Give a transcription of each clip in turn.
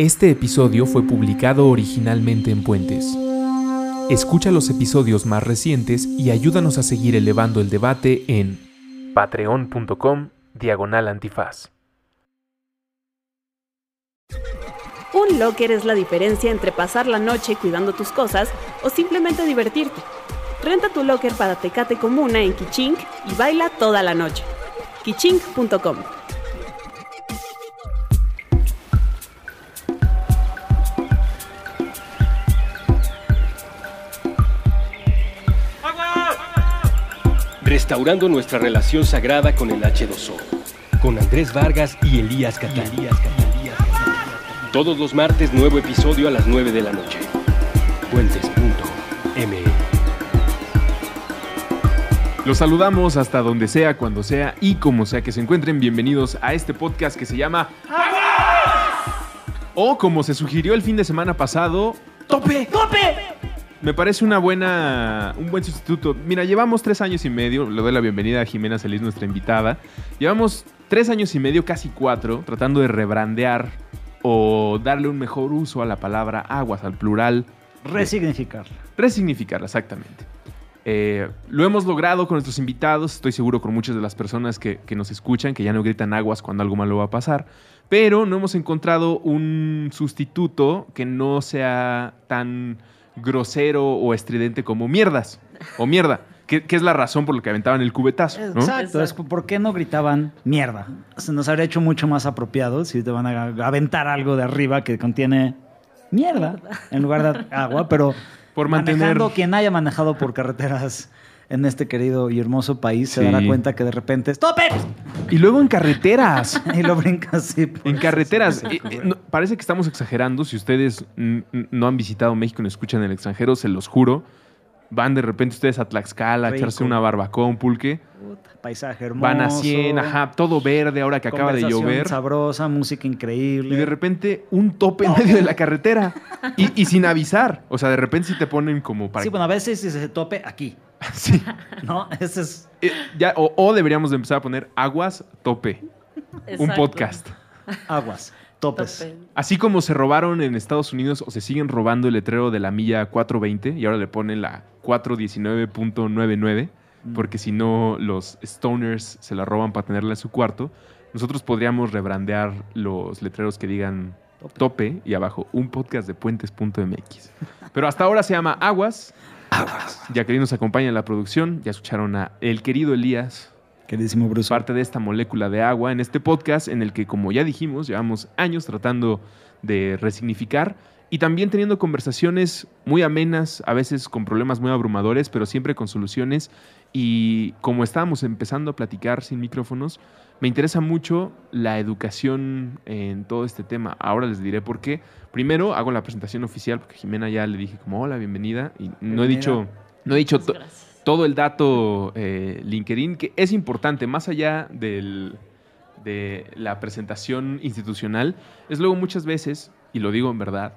Este episodio fue publicado originalmente en Puentes. Escucha los episodios más recientes y ayúdanos a seguir elevando el debate en patreon.com diagonal antifaz. Un locker es la diferencia entre pasar la noche cuidando tus cosas o simplemente divertirte. Renta tu locker para Tecate Comuna en Kichink y baila toda la noche. kichink.com Restaurando nuestra relación sagrada con el H2O, con Andrés Vargas y Elías Catalías. Todos los martes, nuevo episodio a las 9 de la noche. Puentes.me Los saludamos hasta donde sea, cuando sea y como sea que se encuentren. Bienvenidos a este podcast que se llama O como se sugirió el fin de semana pasado, ¡Tope! ¡Tope! Me parece una buena, un buen sustituto. Mira, llevamos tres años y medio. Le doy la bienvenida a Jimena Celis, nuestra invitada. Llevamos tres años y medio, casi cuatro, tratando de rebrandear o darle un mejor uso a la palabra aguas, al plural. Resignificarla. Resignificarla, exactamente. Eh, lo hemos logrado con nuestros invitados, estoy seguro con muchas de las personas que, que, nos escuchan, que ya no gritan aguas cuando algo malo va a pasar, pero no hemos encontrado un sustituto que no sea tan grosero o estridente como mierdas o mierda. Que, que, es la razón por la que aventaban el cubetazo. ¿no? Exacto, es por qué no gritaban mierda. Se nos habría hecho mucho más apropiado si te van a aventar algo de arriba que contiene mierda en lugar de agua, pero por mantener manejando, quien haya manejado por carreteras en este querido y hermoso país se Sí. dará cuenta que de repente ¡Stope! Y luego en carreteras. y lo brinca así. por- En carreteras. Eh, eh, no, parece que estamos exagerando. Si ustedes no han visitado México y nos escuchan en el extranjero, se los juro. Van de repente ustedes a Tlaxcala a echarse una barbacoa, un pulque. Puta, Paisaje hermoso. Van a 100, ajá, todo verde ahora que acaba de llover. sabrosa, música increíble. Y de repente un tope en medio de la carretera. Y, y sin avisar. O sea, de repente sí te ponen como para... Sí, bueno, a veces si se tope aquí, Sí. ¿no? Ese es... Eh, ya, o, o deberíamos de empezar a poner aguas tope. Un podcast. Aguas, topes. Tope. Así como se robaron en Estados Unidos o se siguen robando el letrero de la milla 420 y ahora le ponen la 419.99 porque si no los stoners se la roban para tenerla en su cuarto, nosotros podríamos rebrandear los letreros que digan tope y abajo un podcast de puentes.mx. Pero hasta ahora se llama Aguas. Aguas. Jacqueline nos acompaña en la producción. Ya escucharon a el querido Elías, Queridísimo Bruce. parte de esta molécula de agua en este podcast en el que, como ya dijimos, llevamos años tratando de resignificar y también teniendo conversaciones muy amenas, a veces con problemas muy abrumadores, pero siempre con soluciones. Y como estábamos empezando a platicar sin micrófonos, me interesa mucho la educación en todo este tema. Ahora les diré por qué. Primero hago la presentación oficial porque Jimena ya le dije como hola, bienvenida y no he dicho no he dicho Muchas to- gracias. todo el dato eh, LinkedIn, que es importante, más allá del, de la presentación institucional, es luego muchas veces, y lo digo en verdad,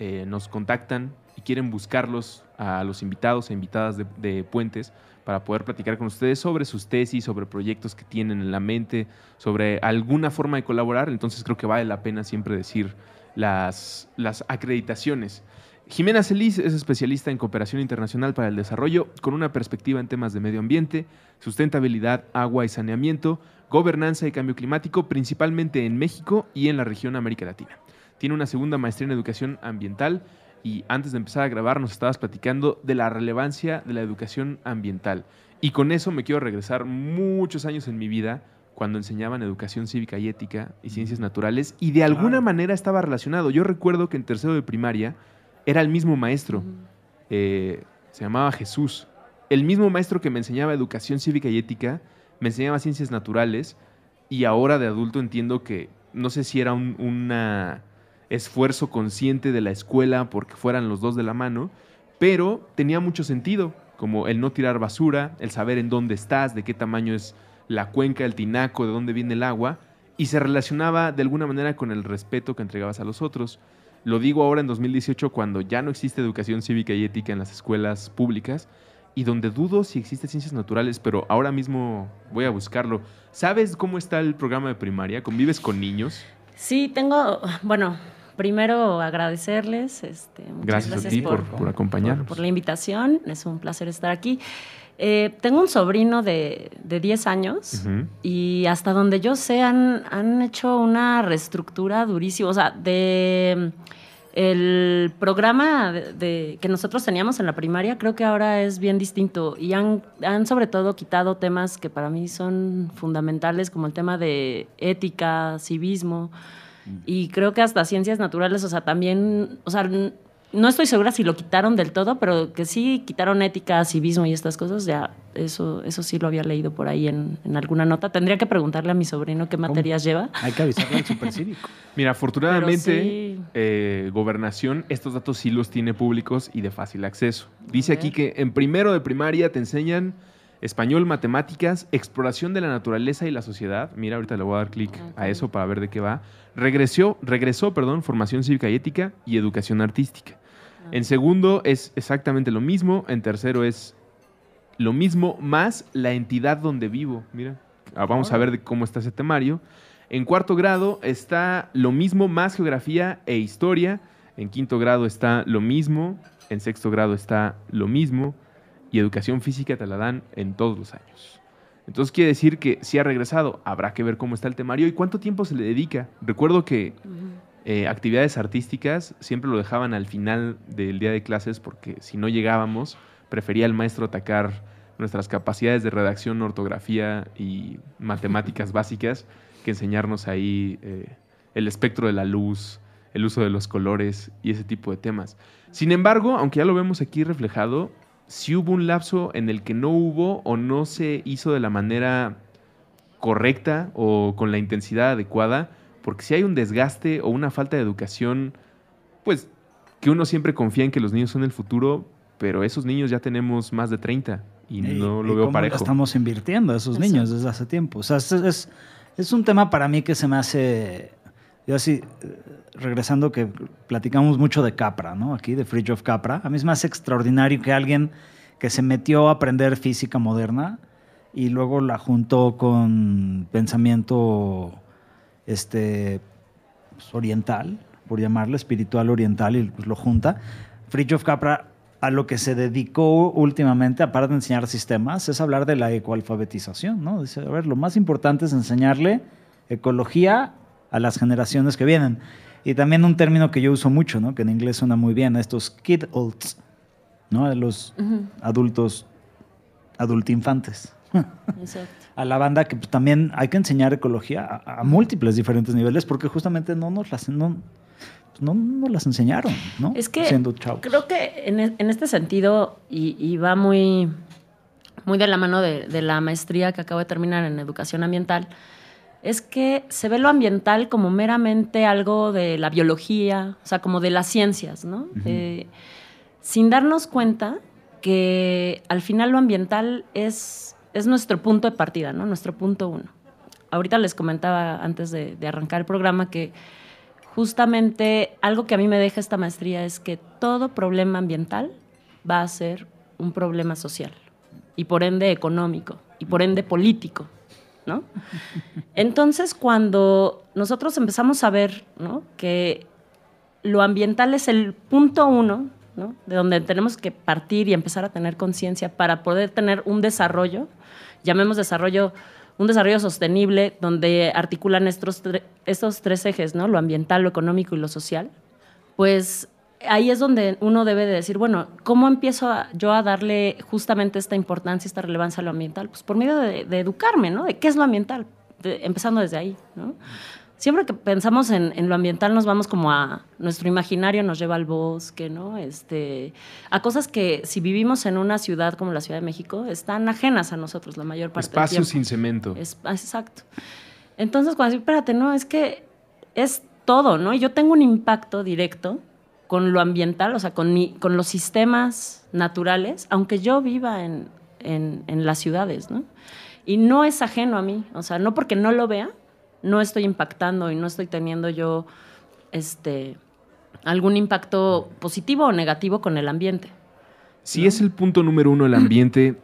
eh, nos contactan y quieren buscarlos a los invitados e invitadas de, de Puentes para poder platicar con ustedes sobre sus tesis, sobre proyectos que tienen en la mente, sobre alguna forma de colaborar. Entonces creo que vale la pena siempre decir las, las acreditaciones. Jimena Celis es especialista en cooperación internacional para el desarrollo con una perspectiva en temas de medio ambiente, sustentabilidad, agua y saneamiento, gobernanza y cambio climático, principalmente en México y en la región América Latina. Tiene una segunda maestría en educación ambiental y antes de empezar a grabar nos estabas platicando de la relevancia de la educación ambiental. Y con eso me quiero regresar muchos años en mi vida cuando enseñaban educación cívica y ética y ciencias naturales y de alguna manera estaba relacionado. Yo recuerdo que en tercero de primaria era el mismo maestro, eh, se llamaba Jesús. El mismo maestro que me enseñaba educación cívica y ética, me enseñaba ciencias naturales y ahora de adulto entiendo que no sé si era un una esfuerzo consciente de la escuela porque fueran los dos de la mano, pero tenía mucho sentido, como el no tirar basura, el saber en dónde estás, de qué tamaño es la cuenca, el tinaco, de dónde viene el agua, y se relacionaba de alguna manera con el respeto que entregabas a los otros. Lo digo ahora en 2018 cuando ya no existe educación cívica y ética en las escuelas públicas y donde dudo si existe ciencias naturales, pero ahora mismo voy a buscarlo. ¿Sabes cómo está el programa de primaria? ¿Convives con niños? Sí, tengo, bueno, primero agradecerles. Este, muchas Gracias, a ti por, por acompañarnos. por la invitación. Es un placer estar aquí. Eh, tengo un sobrino de, de 10 años Ujú. y hasta donde yo sé han, han hecho una reestructura durísima. O sea, de el programa de, de- que nosotros teníamos en la primaria creo que ahora es bien distinto y han, han sobre todo quitado temas que para mí son fundamentales como el tema de ética, civismo y creo que hasta ciencias naturales, o sea, también, o sea, n- no estoy segura si lo quitaron del todo, pero que sí quitaron ética, civismo y estas cosas, ya eso, eso sí lo había leído por ahí en, en alguna nota. Tendría que preguntarle a mi sobrino qué materias lleva. Hay que avisarle al supercívico. Mira, afortunadamente, sí. eh, Gobernación estos datos sí los tiene públicos y de fácil acceso. Dice aquí que en primero de primaria te enseñan español, matemáticas, exploración de la naturaleza y la sociedad. Mira, ahorita le voy a dar clic a eso para ver de qué va. Regresó, regresó, perdón, formación cívica y ética y educación artística. En segundo es exactamente lo mismo. En tercero es lo mismo más la entidad donde vivo. Mira, ah, vamos a ver de cómo está ese temario. En cuarto grado está lo mismo más geografía e historia. En quinto grado está lo mismo. En sexto grado está lo mismo. Y educación física te la dan en todos los años. Entonces quiere decir que si ha regresado, habrá que ver cómo está el temario y cuánto tiempo se le dedica. Recuerdo que eh, actividades artísticas siempre lo dejaban al final del día de clases porque si no llegábamos, prefería el maestro atacar nuestras capacidades de redacción, ortografía y matemáticas básicas que enseñarnos ahí eh, el espectro de la luz, el uso de los colores y ese tipo de temas. Sin embargo, aunque ya lo vemos aquí reflejado, sí hubo un lapso en el que no hubo o no se hizo de la manera correcta o con la intensidad adecuada, porque si hay un desgaste o una falta de educación, pues que uno siempre confía en que los niños son el futuro, pero esos niños ya tenemos más de 30 y no lo ¿Y veo cómo parejo. Estamos invirtiendo a esos Exacto. niños desde hace tiempo. O sea, es, es, es un tema para mí que se me hace. Yo así, eh, regresando que platicamos mucho de Capra, ¿no? Aquí, de Fridge of Capra. A mí me hace extraordinario que alguien que se metió a aprender física moderna y luego la juntó con pensamiento este, pues, oriental, por llamarlo, espiritual oriental, y pues, lo junta. Fritjof Capra a lo que se dedicó últimamente, aparte de enseñar sistemas, es hablar de la ecoalfabetización, ¿no? Dice, a ver, lo más importante es enseñarle ecología a las generaciones que vienen. Y también un término que yo uso mucho, ¿no? Que en inglés suena muy bien, estos kid olds, ¿no? Los adultos, adultinfantes. exacto. A la banda que pues, también hay que enseñar ecología a, a múltiples diferentes niveles porque justamente no nos las, no, no nos las enseñaron, ¿no? Es que Siendo creo que en, e- en este sentido, y, y va muy, muy de la mano de, de la maestría que acabo de terminar en educación ambiental, es que se ve lo ambiental como meramente algo de la biología, o sea, como de las ciencias, ¿no? Eh, sin darnos cuenta que al final lo ambiental es, es nuestro punto de partida, ¿no? Nuestro punto uno. Ahorita les comentaba antes de, de arrancar el programa que justamente algo que a mí me deja esta maestría es que todo problema ambiental va a ser un problema social y por ende económico y por ende político, ¿no? Entonces, cuando nosotros empezamos a ver que lo ambiental es el punto uno, ¿no? de donde tenemos que partir y empezar a tener conciencia para poder tener un desarrollo, llamemos desarrollo, un desarrollo sostenible donde articulan estos, estos tres ejes, ¿no? lo ambiental, lo económico y lo social, pues ahí es donde uno debe de decir, bueno, ¿cómo empiezo a- yo a darle justamente esta importancia, esta relevancia a lo ambiental? Pues por medio de, de educarme, ¿no? De qué es lo ambiental, de- empezando desde ahí, ¿no? Siempre que pensamos en, en lo ambiental nos vamos como a nuestro imaginario nos lleva al bosque, ¿no? Este, a cosas que si vivimos en una ciudad como la Ciudad de México están ajenas a nosotros la mayor parte Espacio del tiempo. sin cemento. Es- ah, exacto. Entonces, cuando digo, espérate, no, es que es todo, ¿no? Y yo tengo un impacto directo con lo ambiental, o sea, con, mi, con los sistemas naturales, aunque yo viva en, en, en las ciudades, ¿no? Y no es ajeno a mí, o sea, no porque no lo vea, no estoy impactando y no estoy teniendo yo este, algún impacto positivo o negativo con el ambiente. Si es el punto número uno el ambiente,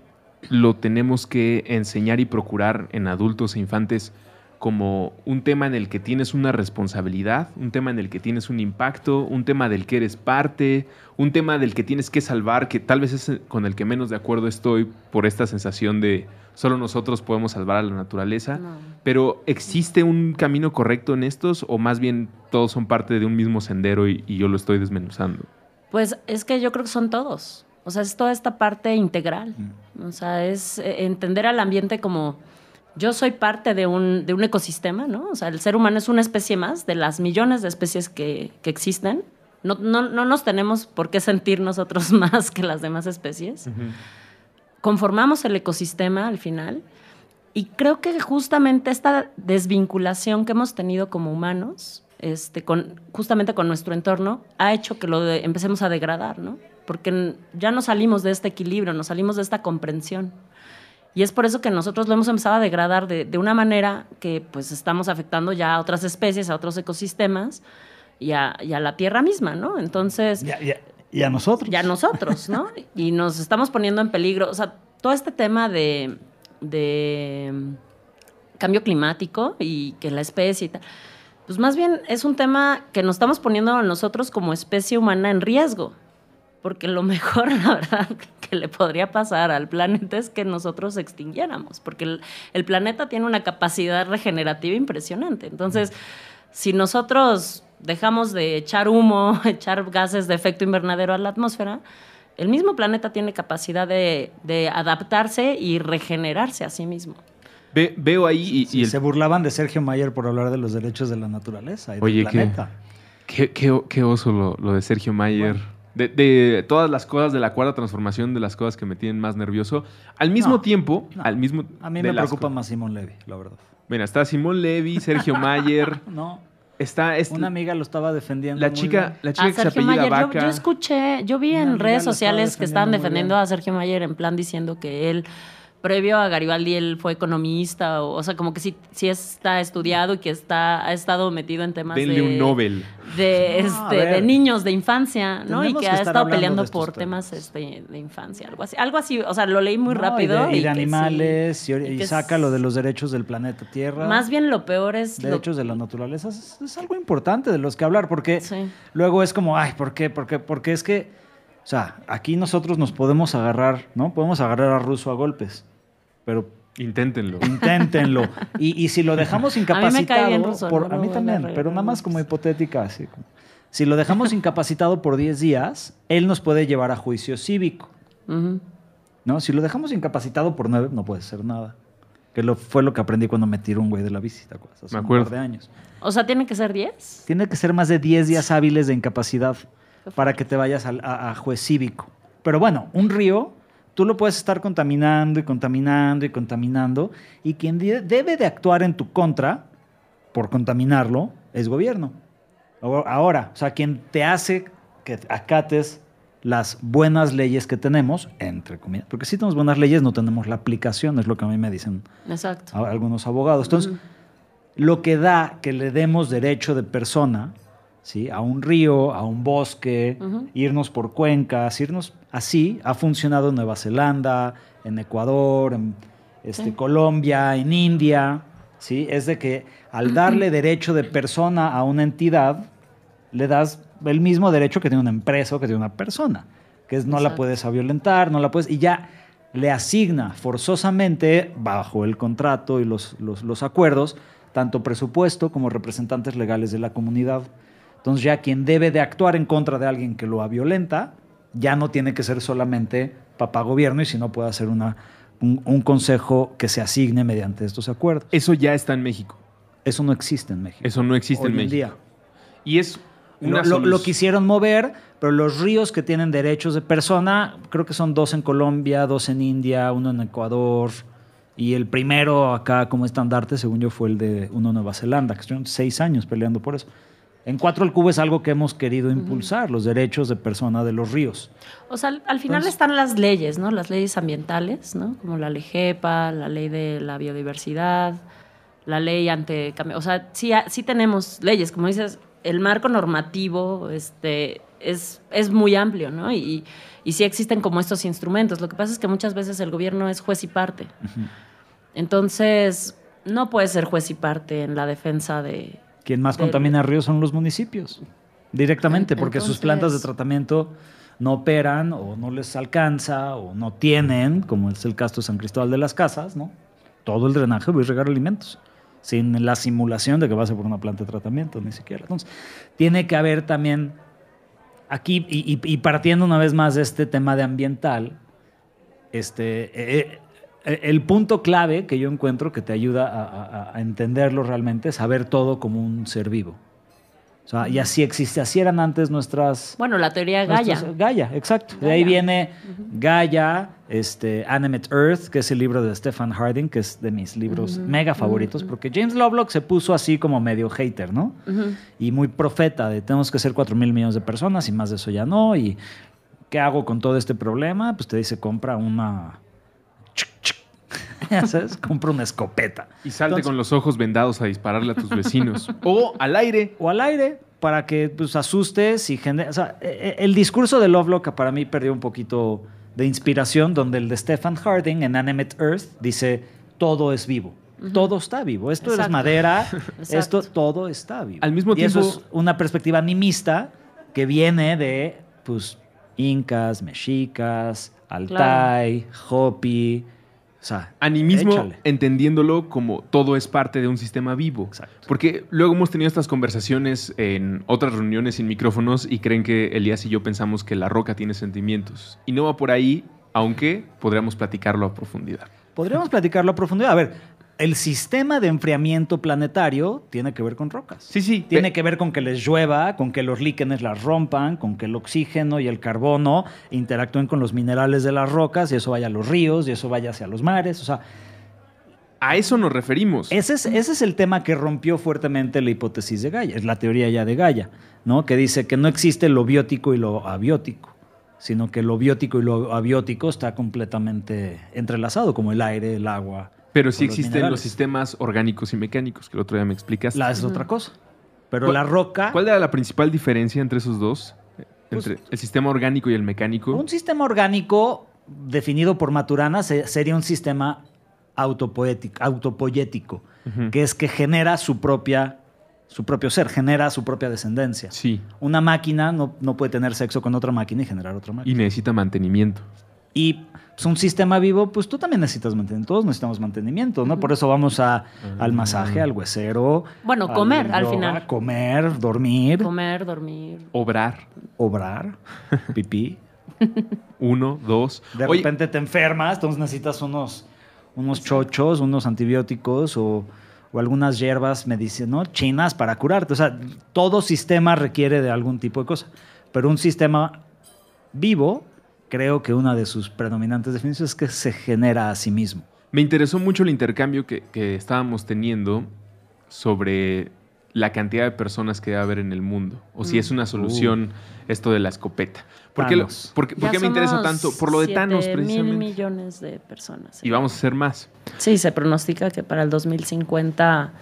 lo tenemos que enseñar y procurar en adultos e infantes como un tema en el que tienes una responsabilidad, un tema en el que tienes un impacto, un tema del que eres parte, un tema del que tienes que salvar, que tal vez es con el que menos de acuerdo estoy por esta sensación de solo nosotros podemos salvar a la naturaleza, pero ¿existe un camino correcto en estos o más bien todos son parte de un mismo sendero y, y yo lo estoy desmenuzando? Pues es que yo creo que son todos. O sea, es toda esta parte integral. O sea, es eh, entender al ambiente como yo soy parte de un, de un ecosistema, ¿no? O sea, el ser humano es una especie más de las millones de especies que, que existen. No, no, no, nos tenemos por qué sentir nosotros más que las demás especies. Conformamos el ecosistema al final. Y creo que justamente esta desvinculación que hemos tenido como humanos, este, con, justamente con nuestro entorno, ha hecho que lo empecemos a degradar, ¿no? Porque ya no salimos de este equilibrio, nos salimos de esta comprensión. Y es por eso que nosotros lo hemos empezado a degradar de, de una manera que pues estamos afectando ya a otras especies, a otros ecosistemas y a, y a la Tierra misma, ¿no? Entonces... Y a, y a, nosotros. Y a nosotros, ¿no? y nos estamos poniendo en peligro. O sea, todo este tema de, de cambio climático y que la especie y tal, pues más bien es un tema que nos estamos poniendo nosotros como especie humana en riesgo porque lo mejor, la verdad, que le podría pasar al planeta es que nosotros extinguiéramos, porque el, planeta tiene una capacidad regenerativa impresionante. Entonces, si nosotros dejamos de echar humo, echar gases de efecto invernadero a la atmósfera, el mismo planeta tiene capacidad de, adaptarse y regenerarse a sí mismo. veo ahí... Y, Se burlaban de Sergio Mayer por hablar de los derechos de la naturaleza y Oye, del planeta. Qué, qué, oso lo, de Sergio Mayer. De, todas las cosas de la cuarta transformación, de las cosas que me tienen más nervioso. Al mismo tiempo, al mismo... A mí me preocupa más Simón Levy, la verdad. Mira, está Simón Levy, Sergio Mayer. no. Está este, Una amiga lo estaba defendiendo. La chica, la chica que se apellida Vaca. Yo, escuché, yo vi en redes sociales que estaban defendiendo a Sergio Mayer en plan diciendo que él previo a Garibaldi él fue economista, o, o sea, como que sí, sí, está estudiado y que está, ha estado metido en temas de, un Nobel. De, este, de niños, de infancia, ¿no? Y que, ha estado peleando por temas, este, de infancia, algo así. Algo así, o sea, lo leí muy rápido. Y de, animales, y, saca lo de los derechos del planeta Tierra. Más bien lo peor es... Derechos de la naturaleza es, algo importante de los que hablar, porque luego es como, ay, ¿por qué? Porque, porque es que... O sea, aquí nosotros nos podemos agarrar, ¿no? Podemos agarrar a Russo a golpes pero Inténtenlo. Inténtenlo. Y, y si lo dejamos incapacitado. A mí, por, a mí también, pero nada más como hipotética. Así, si lo dejamos incapacitado por 10 días, él nos puede llevar a juicio cívico. ¿No? Si lo dejamos incapacitado por 9, no puede ser nada. Que lo, fue lo que aprendí cuando me tiró un güey de la bici, Hace me acuerdo. un par de años. O sea, ¿tiene que ser 10? Tiene que ser más de 10 días hábiles de incapacidad para que te vayas a juez cívico. Pero bueno, un río tú lo puedes estar contaminando y contaminando y contaminando, y quien debe de actuar en tu contra por contaminarlo es gobierno. Ahora, o sea, quien te hace que acates las buenas leyes que tenemos, entre comillas, porque si tenemos buenas leyes no tenemos la aplicación, es lo que a mí me dicen algunos abogados. Entonces, lo que da que le demos derecho de persona ¿sí? a un río, a un bosque, irnos por cuencas, irnos así. Ha funcionado en Nueva Zelanda, en Ecuador, en este, Colombia, en India. ¿sí? Es de que al darle derecho de persona a una entidad, le das el mismo derecho que tiene una empresa o que tiene una persona, que es no la puedes violentar, no la puedes, y ya le asigna forzosamente, bajo el contrato y los, los, los acuerdos, tanto presupuesto como representantes legales de la comunidad. Entonces ya quien debe de actuar en contra de alguien que lo violenta, ya no tiene que ser solamente papá gobierno y si no puede hacer una, un, consejo que se asigne mediante estos acuerdos. Eso ya está en México. Eso no existe en México. Eso no existe en México. Día. Y es lo, lo, quisieron mover, pero los ríos que tienen derechos de persona, creo que son dos en Colombia, dos en India, uno en Ecuador. Y el primero acá como estandarte, según yo, fue el de uno en Nueva Zelanda, que estuvieron seis años peleando por eso. En Cuatro al Cubo es algo que hemos querido impulsar, los derechos de persona de los ríos. O sea, al, final están las leyes, ¿no? Las leyes ambientales, ¿no? Como la ley GEPA, la ley de la biodiversidad, la ley ante... O sea, sí, sí tenemos leyes, como dices, el marco normativo este, es, es muy amplio, ¿no? Y, y sí existen como estos instrumentos. Lo que pasa es que muchas veces el gobierno es juez y parte. Entonces, no puede ser juez y parte en la defensa de... Quien más del- contamina ríos son los municipios, directamente, En- porque sus plantas de tratamiento no operan o no les alcanza o no tienen, como es el caso de San Cristóbal de las Casas, ¿no? Todo el drenaje va a regar alimentos, sin la simulación de que va a ser por una planta de tratamiento, ni siquiera. Entonces, tiene que haber también aquí, y, y- y partiendo una vez más de este tema de ambiental, este, eh, eh, el punto clave que yo encuentro que te ayuda a, a- a entenderlo realmente es saber todo como un ser vivo. O sea, y así existe, así eran antes nuestras... Bueno, la teoría Gaia. nuestras- Gaia, exacto. De ahí viene Gaia, este, Animate Earth, que es el libro de Stephen Harding, que es de mis libros mega favoritos, porque James Lovelock se puso así como medio hater, ¿no? Y muy profeta de tenemos que ser 4 mil millones de personas y más de eso ya no. ¿Y qué hago con todo este problema? Pues te dice, compra una... Ya sabes, compra una escopeta. Y salte Entonces- con los ojos vendados a dispararle a tus vecinos. o al aire. O al aire, para que pues, asustes y genere... O sea, e- e- el discurso de Lovelock para mí perdió un poquito de inspiración, donde el de Stephen Harding en Animate Earth dice, todo es vivo. Todo está vivo. Esto es madera, Exacto. esto todo está vivo. Al mismo y eso tiempo- es una perspectiva animista que viene de pues incas, mexicas, altai, hopi, o sea, Animismo, échale. entendiéndolo como todo es parte de un sistema vivo. Exacto. Porque luego hemos tenido estas conversaciones en otras reuniones sin micrófonos y creen que Elías y yo pensamos que la roca tiene sentimientos. Y no va por ahí, aunque podríamos platicarlo a profundidad. Podríamos platicarlo a profundidad. A ver, el sistema de enfriamiento planetario tiene que ver con rocas. Sí, sí. Tiene que ver con que les llueva, con que los líquenes las rompan, con que el oxígeno y el carbono interactúen con los minerales de las rocas y eso vaya a los ríos y eso vaya hacia los mares. O sea, A eso nos referimos. ese es, ese es el tema que rompió fuertemente la hipótesis de Gaia, es la teoría ya de Gaia, ¿no? que dice que no existe lo biótico y lo abiótico, sino que lo biótico y lo abiótico está completamente entrelazado, como el aire, el agua. Pero sí existen minerales. los sistemas orgánicos y mecánicos, que el otro día me explicaste. La es otra cosa. Pero ¿Cuál- la roca, ¿Cuál era la principal diferencia entre esos dos? Pues- Entre el sistema orgánico y el mecánico. un sistema orgánico definido por Maturana se- sería un sistema autopoético, autopoyético, que es que genera su propia su propio ser, genera su propia descendencia. Sí. Una máquina no, no puede tener sexo con otra máquina y generar otra Y máquina. necesita mantenimiento. Y pues, un sistema vivo, pues tú también necesitas mantenimiento. Todos necesitamos mantenimiento, ¿no? Por eso vamos a, al masaje, al huesero. Bueno, comer, al yoga, final. Comer, dormir, Comer, dormir. Obrar. obrar, pipí. Uno, dos. De Oye, repente te enfermas, entonces necesitas unos, unos chochos, unos antibióticos o, o algunas hierbas medicin- ¿no? chinas para curarte. O sea, todo sistema requiere de algún tipo de cosa. Pero un sistema vivo, creo que una de sus predominantes definiciones es que se genera a sí mismo. me interesó mucho el intercambio que, que estábamos teniendo sobre la cantidad de personas que debe haber en el mundo. O si Mm. es una solución esto de la escopeta. ¿Por qué, lo- por qué- por qué me interesa tanto? Por lo de Thanos, siete mil precisamente. millones de personas. Y vamos a hacer más. Sí, se pronostica que para el 2050,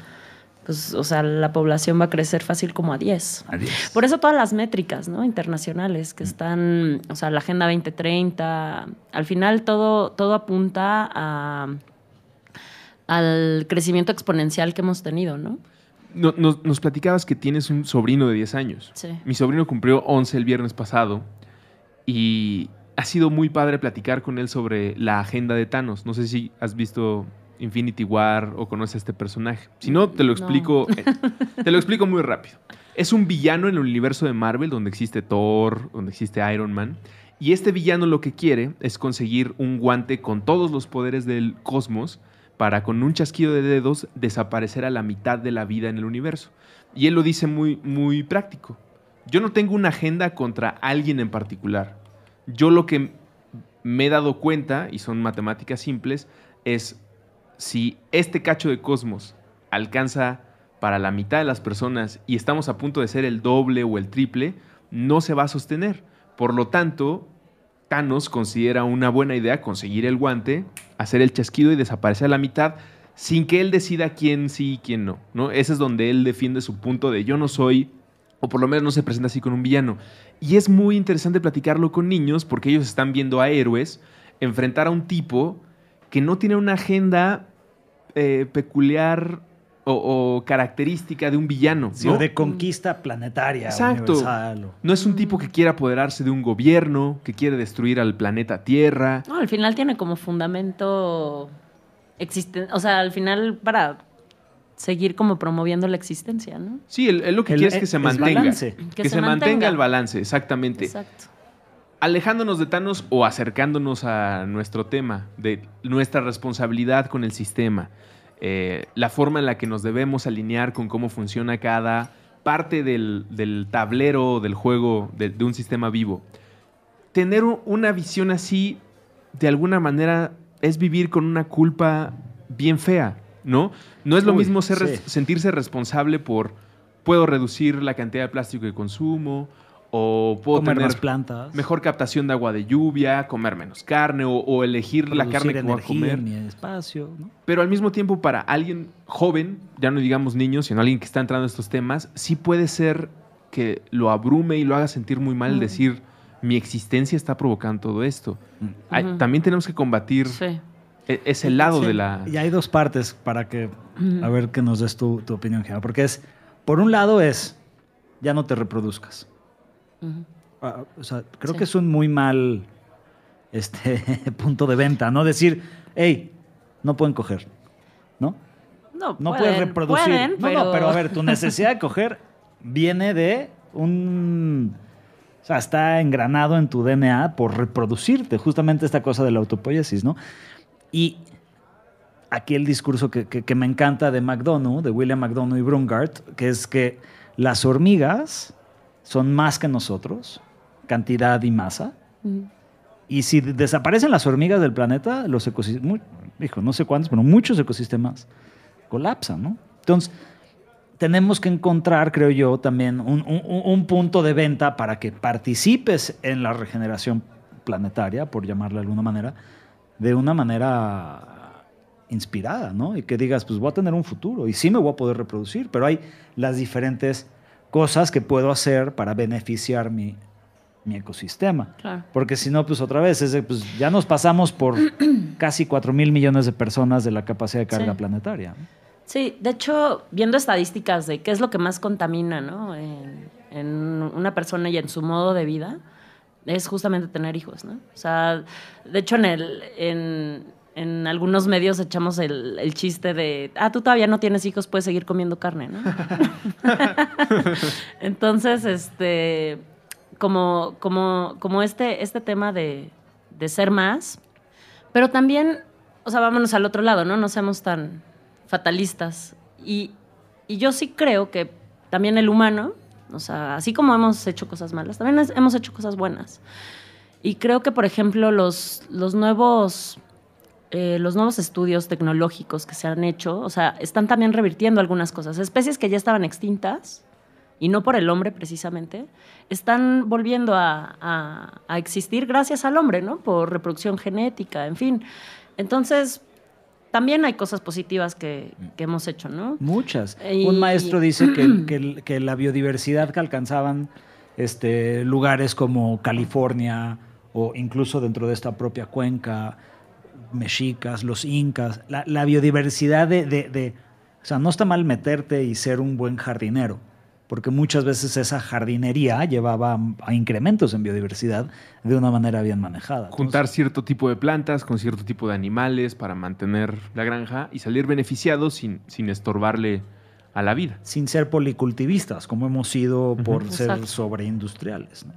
pues, o sea, la población va a crecer fácil como a 10. Por eso todas las métricas, ¿no? Internacionales que están, o sea, la Agenda 2030, al final todo, todo apunta a, al crecimiento exponencial que hemos tenido, ¿no? No- nos, nos platicabas que tienes un sobrino de 10 años. Sí. Mi sobrino cumplió 11 el viernes pasado y ha sido muy padre platicar con él sobre la agenda de Thanos. No sé si has visto Infinity War o conoces a este personaje. Si no, te lo explico, eh, te lo explico muy rápido. Es un villano en el universo de Marvel donde existe Thor, donde existe Iron Man. Y este villano lo que quiere es conseguir un guante con todos los poderes del cosmos para con un chasquido de dedos desaparecer a la mitad de la vida en el universo. Y él lo dice muy, muy práctico. Yo no tengo una agenda contra alguien en particular. Yo lo que me he dado cuenta, y son matemáticas simples, es si este cacho de cosmos alcanza para la mitad de las personas y estamos a punto de ser el doble o el triple, no se va a sostener. Por lo tanto, Thanos considera una buena idea conseguir el guante, hacer el chasquido y desaparecer a la mitad sin que él decida quién sí y quién no, ¿no? Ese es donde él defiende su punto de yo no soy, o por lo menos no se presenta así con un villano. Y es muy interesante platicarlo con niños porque ellos están viendo a héroes enfrentar a un tipo que no tiene una agenda eh, peculiar o, o característica de un villano. Sí, ¿no? o de conquista planetaria, Exacto. universal. o- No es un tipo que quiera apoderarse de un gobierno, que quiere destruir al planeta Tierra. No, al final tiene como fundamento existen, o sea, al final para seguir como promoviendo la existencia, ¿no? Sí, él, él lo que El- quiere es que es se mantenga. Que, Que se, se mantenga. mantenga. el balance, exactamente. Exacto. Alejándonos de Thanos o acercándonos a nuestro tema, de nuestra responsabilidad con el sistema, eh, la forma en la que nos debemos alinear con cómo funciona cada parte del, del tablero del juego de, de un sistema vivo. Tener una visión así, de alguna manera, es vivir con una culpa bien fea, ¿no? No es lo Uy, mismo ser res- sí. sentirse responsable por puedo reducir la cantidad de plástico que consumo o puedo comer tener más plantas. mejor captación de agua de lluvia, comer menos carne o, o elegir la carne que voy a comer. en espacio, ¿no? Pero al mismo tiempo para alguien joven, ya no digamos niño, sino alguien que está entrando a estos temas, sí puede ser que lo abrume y lo haga sentir muy mal el decir mi existencia está provocando todo esto. Hay- Ujú. También tenemos que combatir Sí. e- ese lado Sí, de la... Y hay dos partes para que, a ver que nos des tu, tu opinión, Gemma. Porque es, por un lado es, ya no te reproduzcas. Ah, o sea, creo Sí. que es un muy mal este, punto de venta, ¿no? Decir, hey, no pueden coger, ¿no? No, No pueden, puedes reproducir. pueden, no, no, pero a ver, tu necesidad de coger viene de un... O sea, está engranado en tu DNA por reproducirte, justamente esta cosa de la autopoiesis, ¿no? Y aquí el discurso que, que- que me encanta de McDonough, de William McDonough y Brungart, que es que las hormigas son más que nosotros, cantidad y masa, y si de- desaparecen las hormigas del planeta, los ecosistemas, hijo, no sé cuántos, pero muchos ecosistemas colapsan, ¿no? Entonces, tenemos que encontrar, creo yo, también un, un- un punto de venta para que participes en la regeneración planetaria, por llamarla de alguna manera, de una manera inspirada, ¿no? Y que digas, pues voy a tener un futuro y sí me voy a poder reproducir, pero hay las diferentes cosas que puedo hacer para beneficiar mi, mi ecosistema. Claro. Porque si no, pues otra vez, es de, pues, ya nos pasamos por casi 4 mil millones de personas de la capacidad de carga Sí. planetaria. Sí, de hecho, viendo estadísticas de qué es lo que más contamina, ¿no? En, en una persona y en su modo de vida, es justamente tener hijos, ¿no? O sea, de hecho, en el, en, en algunos medios echamos el, el chiste de, ah, tú todavía no tienes hijos, puedes seguir comiendo carne, ¿no? Entonces, este, como, como, como este, este tema de, de ser más, pero también, o sea, vámonos al otro lado, ¿no? No seamos tan fatalistas. Y, y yo sí creo que también el humano, o sea, así como hemos hecho cosas malas, también hemos hecho cosas buenas. Y creo que, por ejemplo, los, los nuevos... eh, los nuevos estudios tecnológicos que se han hecho, o sea, están también revirtiendo algunas cosas. Especies que ya estaban extintas, y no por el hombre precisamente, están volviendo a, a- a existir gracias al hombre, ¿no? Por reproducción genética, en fin. Entonces, también hay cosas positivas que, que hemos hecho, ¿no? Muchas. Y- Un maestro dice que, que el- que la biodiversidad que alcanzaban este, lugares como California o incluso dentro de esta propia cuenca, mexicas, los incas, la, la biodiversidad de, de- de- O sea, no está mal meterte y ser un buen jardinero, porque muchas veces esa jardinería llevaba a incrementos en biodiversidad de una manera bien manejada. Juntar cierto tipo de plantas con cierto tipo de animales para mantener la granja y salir beneficiados sin, sin estorbarle a la vida. sin ser policultivistas, como hemos sido por ser Exacto. sobreindustriales. ¿no?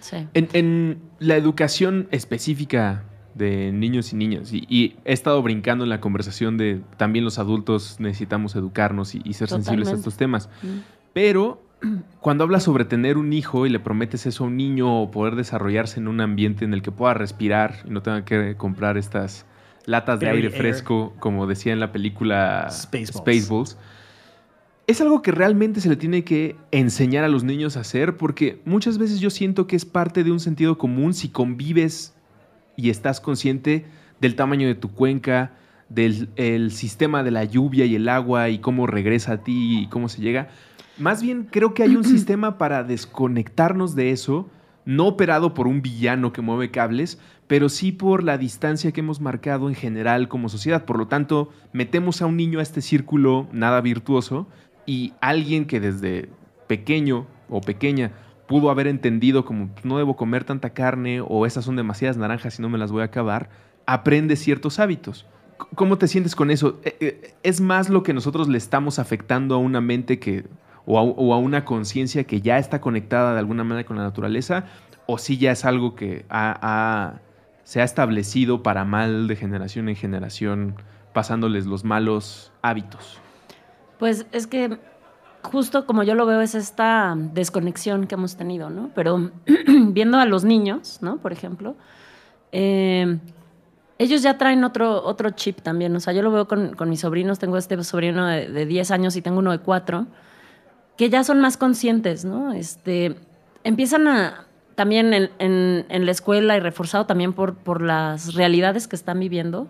Sí. En, en la educación específica de niños y niñas, y, y he estado brincando en la conversación de también los adultos necesitamos educarnos y, y ser sensibles a estos temas, Mm. pero cuando hablas sobre tener un hijo y le prometes eso a un niño o poder desarrollarse en un ambiente en el que pueda respirar y no tenga que comprar estas latas de Very aire air. fresco, como decía en la película Spaceballs. Spaceballs, es algo que realmente se le tiene que enseñar a los niños a hacer porque muchas veces yo siento que es parte de un sentido común si convives y estás consciente del tamaño de tu cuenca, del el sistema de la lluvia y el agua y cómo regresa a ti y cómo se llega. Más bien creo que hay un sistema para desconectarnos de eso no operado por un villano que mueve cables, pero sí por la distancia que hemos marcado en general como sociedad. Por lo tanto, metemos a un niño a este círculo nada virtuoso y alguien que desde pequeño o pequeña pudo haber entendido como no debo comer tanta carne o esas son demasiadas naranjas y no me las voy a acabar, aprende ciertos hábitos. ¿Cómo te sientes con eso? Eh, eh, ¿Es más lo que nosotros le estamos afectando a una mente que, o, a, una conciencia que ya está conectada de alguna manera con la naturaleza? ¿O si ya es algo que se ha establecido para mal de generación en generación, pasándoles los malos hábitos? Pues es que justo como yo lo veo es esta desconexión que hemos tenido, ¿no? Pero viendo a los niños, ¿no? Por ejemplo, eh, ellos ya traen otro, otro chip también. O sea, yo lo veo con, con mis sobrinos. Tengo este sobrino de, de, 10 años y tengo uno de 4, que ya son más conscientes, ¿no? Este, empiezan a, también en, en, la escuela y reforzado también por, por las realidades que están viviendo,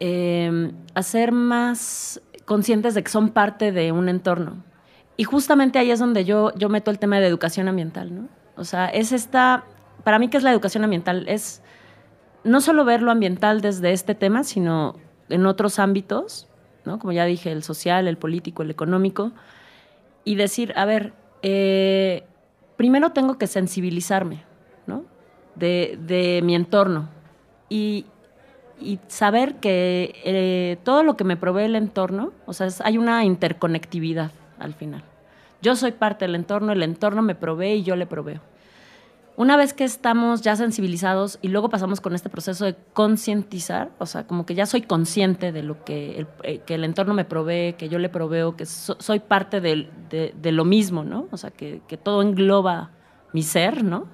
eh, a ser más conscientes de que son parte de un entorno. Y justamente ahí es donde yo, yo meto el tema de educación ambiental, ¿no? O sea, es esta, para mí, ¿qué es la educación ambiental? Es no solo ver lo ambiental desde este tema, sino en otros ámbitos, ¿no? Como ya dije, el social, el político, el económico, y decir, a ver, eh, primero tengo que sensibilizarme, ¿no? De, de mi entorno y, y saber que eh, todo lo que me provee el entorno, o sea, hay una interconectividad al final. Yo soy parte del entorno, el entorno me provee y yo le proveo. Una vez que estamos ya sensibilizados y luego pasamos con este proceso de concientizar, o sea, como que ya soy consciente de lo que el, eh, entorno me provee, que yo le proveo, que so, soy parte de, lo mismo, ¿no? O sea, que, que todo engloba mi ser, ¿no?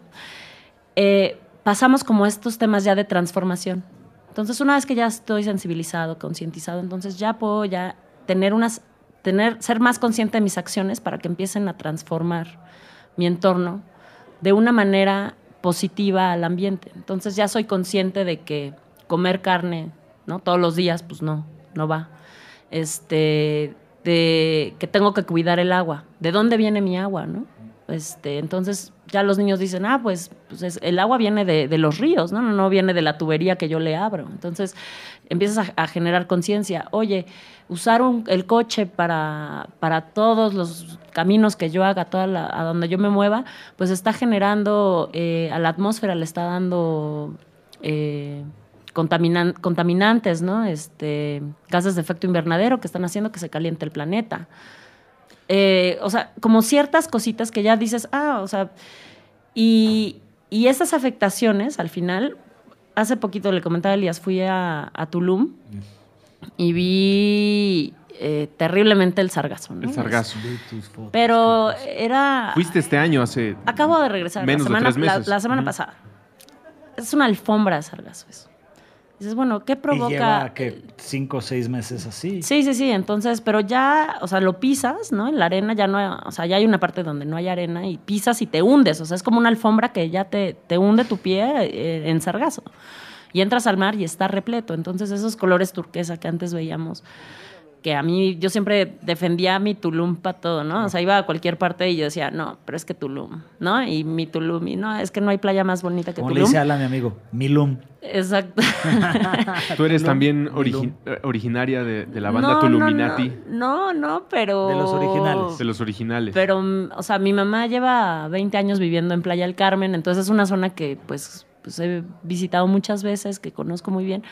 Eh, pasamos como estos temas ya de transformación. Entonces, una vez que ya estoy sensibilizado, concientizado, entonces ya puedo ya tener unas tener, ser más consciente de mis acciones para que empiecen a transformar mi entorno de una manera positiva al ambiente. Entonces ya soy consciente de que comer carne, ¿no? Todos los días, pues no, no va. Este, de que tengo que cuidar el agua. ¿De dónde viene mi agua, no? Este, entonces ya los niños dicen, ah, pues, pues es, el agua viene de, los ríos, ¿no? ¿no? Viene de la tubería que yo le abro. Entonces empiezas a, generar conciencia. Oye, usar un, el coche para, para, todos los caminos que yo haga, toda la, a donde yo me mueva, pues está generando, eh, a la atmósfera le está dando eh, contaminan, contaminantes, ¿no? Este, gases de efecto invernadero que están haciendo que se caliente el planeta. Eh, o sea, como ciertas cositas que ya dices, ah, o sea, y, y esas afectaciones al final, hace poquito le comentaba a Elías, fui a, a Tulum y vi eh, terriblemente el sargazo. ¿no? El sargazo. Pero era... Fuiste este año hace... Acabo de regresar, menos la semana, de tres meses. La, la semana uh -huh. pasada. Es una alfombra de sargazo eso. Dices, bueno, ¿qué provoca? Y lleva, ¿qué? Cinco o seis meses así. Sí, sí, sí. Entonces, pero ya, o sea, lo pisas, ¿no? En la arena ya no hay, o sea, ya hay una parte donde no hay arena y pisas y te hundes. O sea, es como una alfombra que ya te, te hunde tu pie eh, en sargazo. Y entras al mar y está repleto. Entonces, esos colores turquesa que antes veíamos, que a mí, yo siempre defendía mi Tulum para todo, ¿no? O sea, iba a cualquier parte y yo decía, no, pero es que Tulum, ¿no? Y mi Tulum, y no, es que no hay playa más bonita que Como Tulum. le dice Alan, mi amigo, Milum. Exacto. Tú eres también origi originaria de, de, la banda no, Tuluminati. No, no, no, pero... De los originales. De los originales. Pero, o sea, mi mamá lleva 20 años viviendo en Playa del Carmen, entonces es una zona que, pues, pues he visitado muchas veces, que conozco muy bien.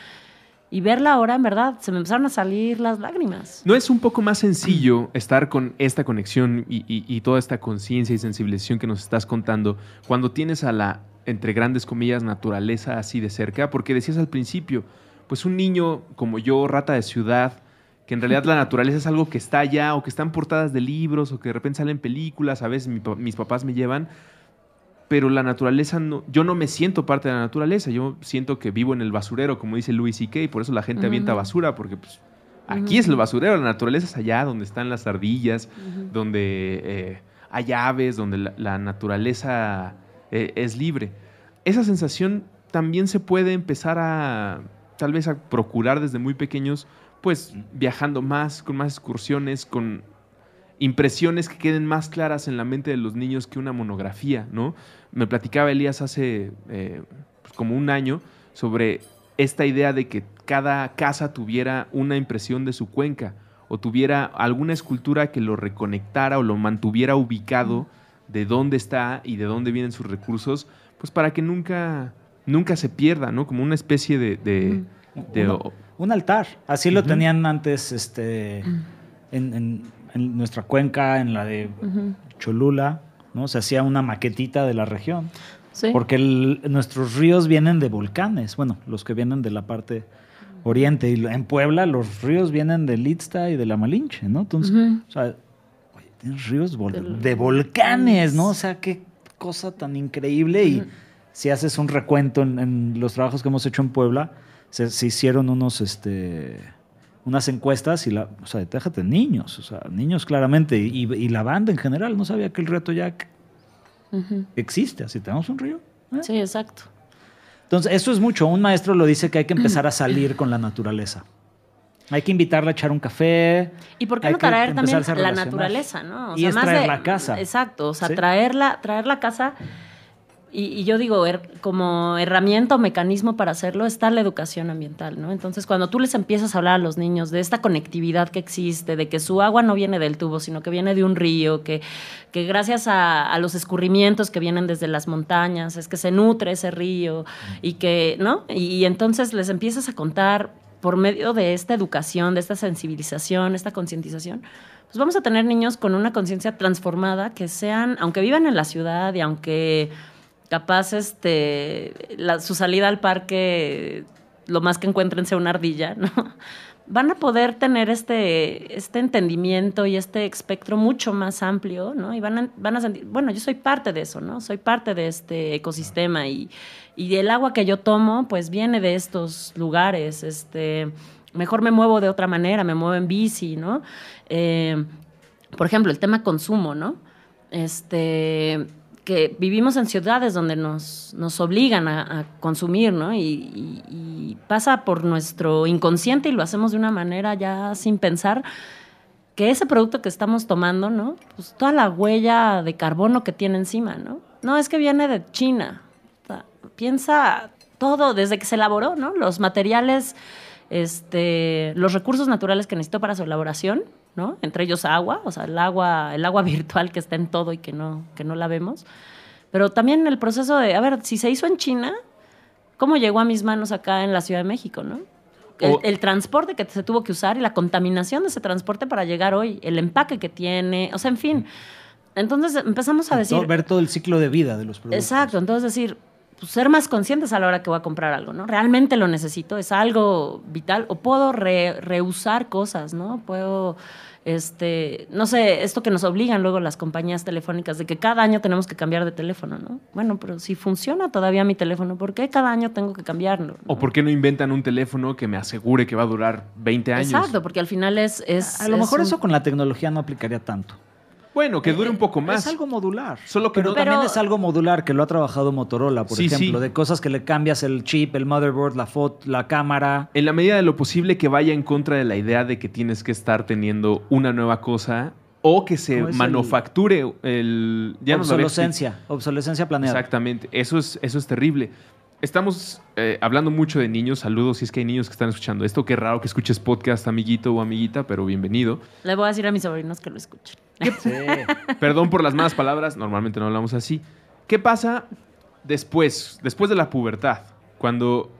Y verla ahora, en verdad, se me empezaron a salir las lágrimas. ¿No es un poco más sencillo estar con esta conexión y, y, toda esta conciencia y sensibilización que nos estás contando cuando tienes a la, entre grandes comillas, naturaleza así de cerca? Porque decías al principio, pues un niño como yo, rata de ciudad, que en realidad la naturaleza es algo que está allá o que están portadas de libros o que de repente salen películas, a veces mi, mis papás me llevan, pero la naturaleza, no, yo no me siento parte de la naturaleza, yo siento que vivo en el basurero, como dice Louis C.K., y por eso la gente uh -huh. avienta basura, porque pues, aquí uh -huh. es el basurero, la naturaleza es allá, donde están las ardillas, uh -huh. donde eh, hay aves, donde la, la naturaleza eh, es libre. Esa sensación también se puede empezar a, tal vez, a procurar desde muy pequeños, pues viajando más, con más excursiones, con impresiones que queden más claras en la mente de los niños que una monografía, ¿no? Me platicaba Elías hace eh, pues, como un año sobre esta idea de que cada casa tuviera una impresión de su cuenca o tuviera alguna escultura que lo reconectara o lo mantuviera ubicado de dónde está y de dónde vienen sus recursos, pues para que nunca, nunca se pierda, ¿no? Como una especie de... de- de- Uno- un altar. Así lo tenían antes este, en, en- en nuestra cuenca, en la de Cholula, ¿no? Se hacía una maquetita de la región. Sí. Porque el- nuestros ríos vienen de volcanes, bueno, los que vienen de la parte oriente. Y en Puebla los ríos vienen del Itzta y de la Malinche, ¿no? Entonces, o sea, oye, tienes ríos vol- de volcanes, ¿no? O sea, qué cosa tan increíble. Y si haces un recuento en, en los trabajos que hemos hecho en Puebla, se, se hicieron unos, este, unas encuestas y la, o sea, déjate niños, o sea, niños claramente, y, y la banda en general, no sabía que el Toyac Ujú. existe, así tenemos un río. ¿eh? Sí, exacto. Entonces, eso es mucho. Un maestro lo dice que hay que empezar a salir con la naturaleza. Hay que invitarla a echar un café. ¿Y por qué no traer también la naturaleza, no? Y es traer la casa. Exacto, o sea, ¿Sí? traerla, traer la casa. Y, y yo digo, como herramienta o mecanismo para hacerlo está la educación ambiental, ¿no? Entonces, cuando tú les empiezas a hablar a los niños de esta conectividad que existe, de que su agua no viene del tubo, sino que viene de un río, que, que gracias a, a los escurrimientos que vienen desde las montañas, es que se nutre ese río y que, ¿no? Y, y entonces les empiezas a contar por medio de esta educación, de esta sensibilización, esta concientización, pues vamos a tener niños con una conciencia transformada que sean, aunque vivan en la ciudad y aunque capaz este su salida al parque lo más que encuentren sea una ardilla, ¿no? Van a poder tener este, este entendimiento y este espectro mucho más amplio, ¿no? Y van a, van a sentir, bueno, yo soy parte de eso, ¿no? Soy parte de este ecosistema y, y el agua que yo tomo, pues viene de estos lugares, este, mejor me muevo de otra manera, me muevo en bici, ¿no? Eh, por ejemplo, el tema consumo, ¿no? Este, que vivimos en ciudades donde nos, nos obligan a, consumir, ¿no? Y, y- y pasa por nuestro inconsciente y lo hacemos de una manera ya sin pensar que ese producto que estamos tomando, ¿no? Pues toda la huella de carbono que tiene encima, ¿no? No, es que viene de China. O sea, piensa todo desde que se elaboró, ¿no? Los materiales, este, los recursos naturales que necesitó para su elaboración, ¿no? Entre ellos agua, o sea, el agua, el agua virtual que está en todo y que no, que no la vemos. Pero también el proceso de, a ver, si se hizo en China, ¿cómo llegó a mis manos acá en la Ciudad de México, no? El, transporte que se tuvo que usar y la contaminación de ese transporte para llegar hoy, el empaque que tiene, o sea, en fin. Entonces empezamos a decir, Todo- ver todo el ciclo de vida de los productos. Exacto, entonces decir, pues, ser más conscientes a la hora que voy a comprar algo, ¿no? ¿Realmente lo necesito? ¿Es algo vital? ¿O puedo re- reusar cosas, ¿no? Puedo, este, no sé, esto que nos obligan luego las compañías telefónicas de que cada año tenemos que cambiar de teléfono, ¿no? Bueno, pero si funciona todavía mi teléfono, ¿por qué cada año tengo que cambiarlo? ¿O por qué no inventan un teléfono que me asegure que va a durar 20 años? Exacto, porque al final es... es A lo es mejor un- eso con la tecnología no aplicaría tanto. Bueno, que dure un poco más. Es algo modular. Solo que pero no- también Pero- es algo modular que lo ha trabajado Motorola, por Sí, ejemplo, sí. de cosas que le cambias el chip, el motherboard, la foto, la cámara. En la medida de lo posible que vaya en contra de la idea de que tienes que estar teniendo una nueva cosa o que se ¿Cómo es el- manufacture el... ya obsolescencia, obsolescencia planeada. Exactamente, eso es, eso es terrible. Estamos eh, hablando mucho de niños, saludos si es que hay niños que están escuchando esto, qué raro que escuches podcast, amiguito o amiguita, pero bienvenido. Le voy a decir a mis sobrinos que lo escuchen. Sí. Perdón por las malas palabras, normalmente no hablamos así. ¿Qué pasa después, después de la pubertad? Cuando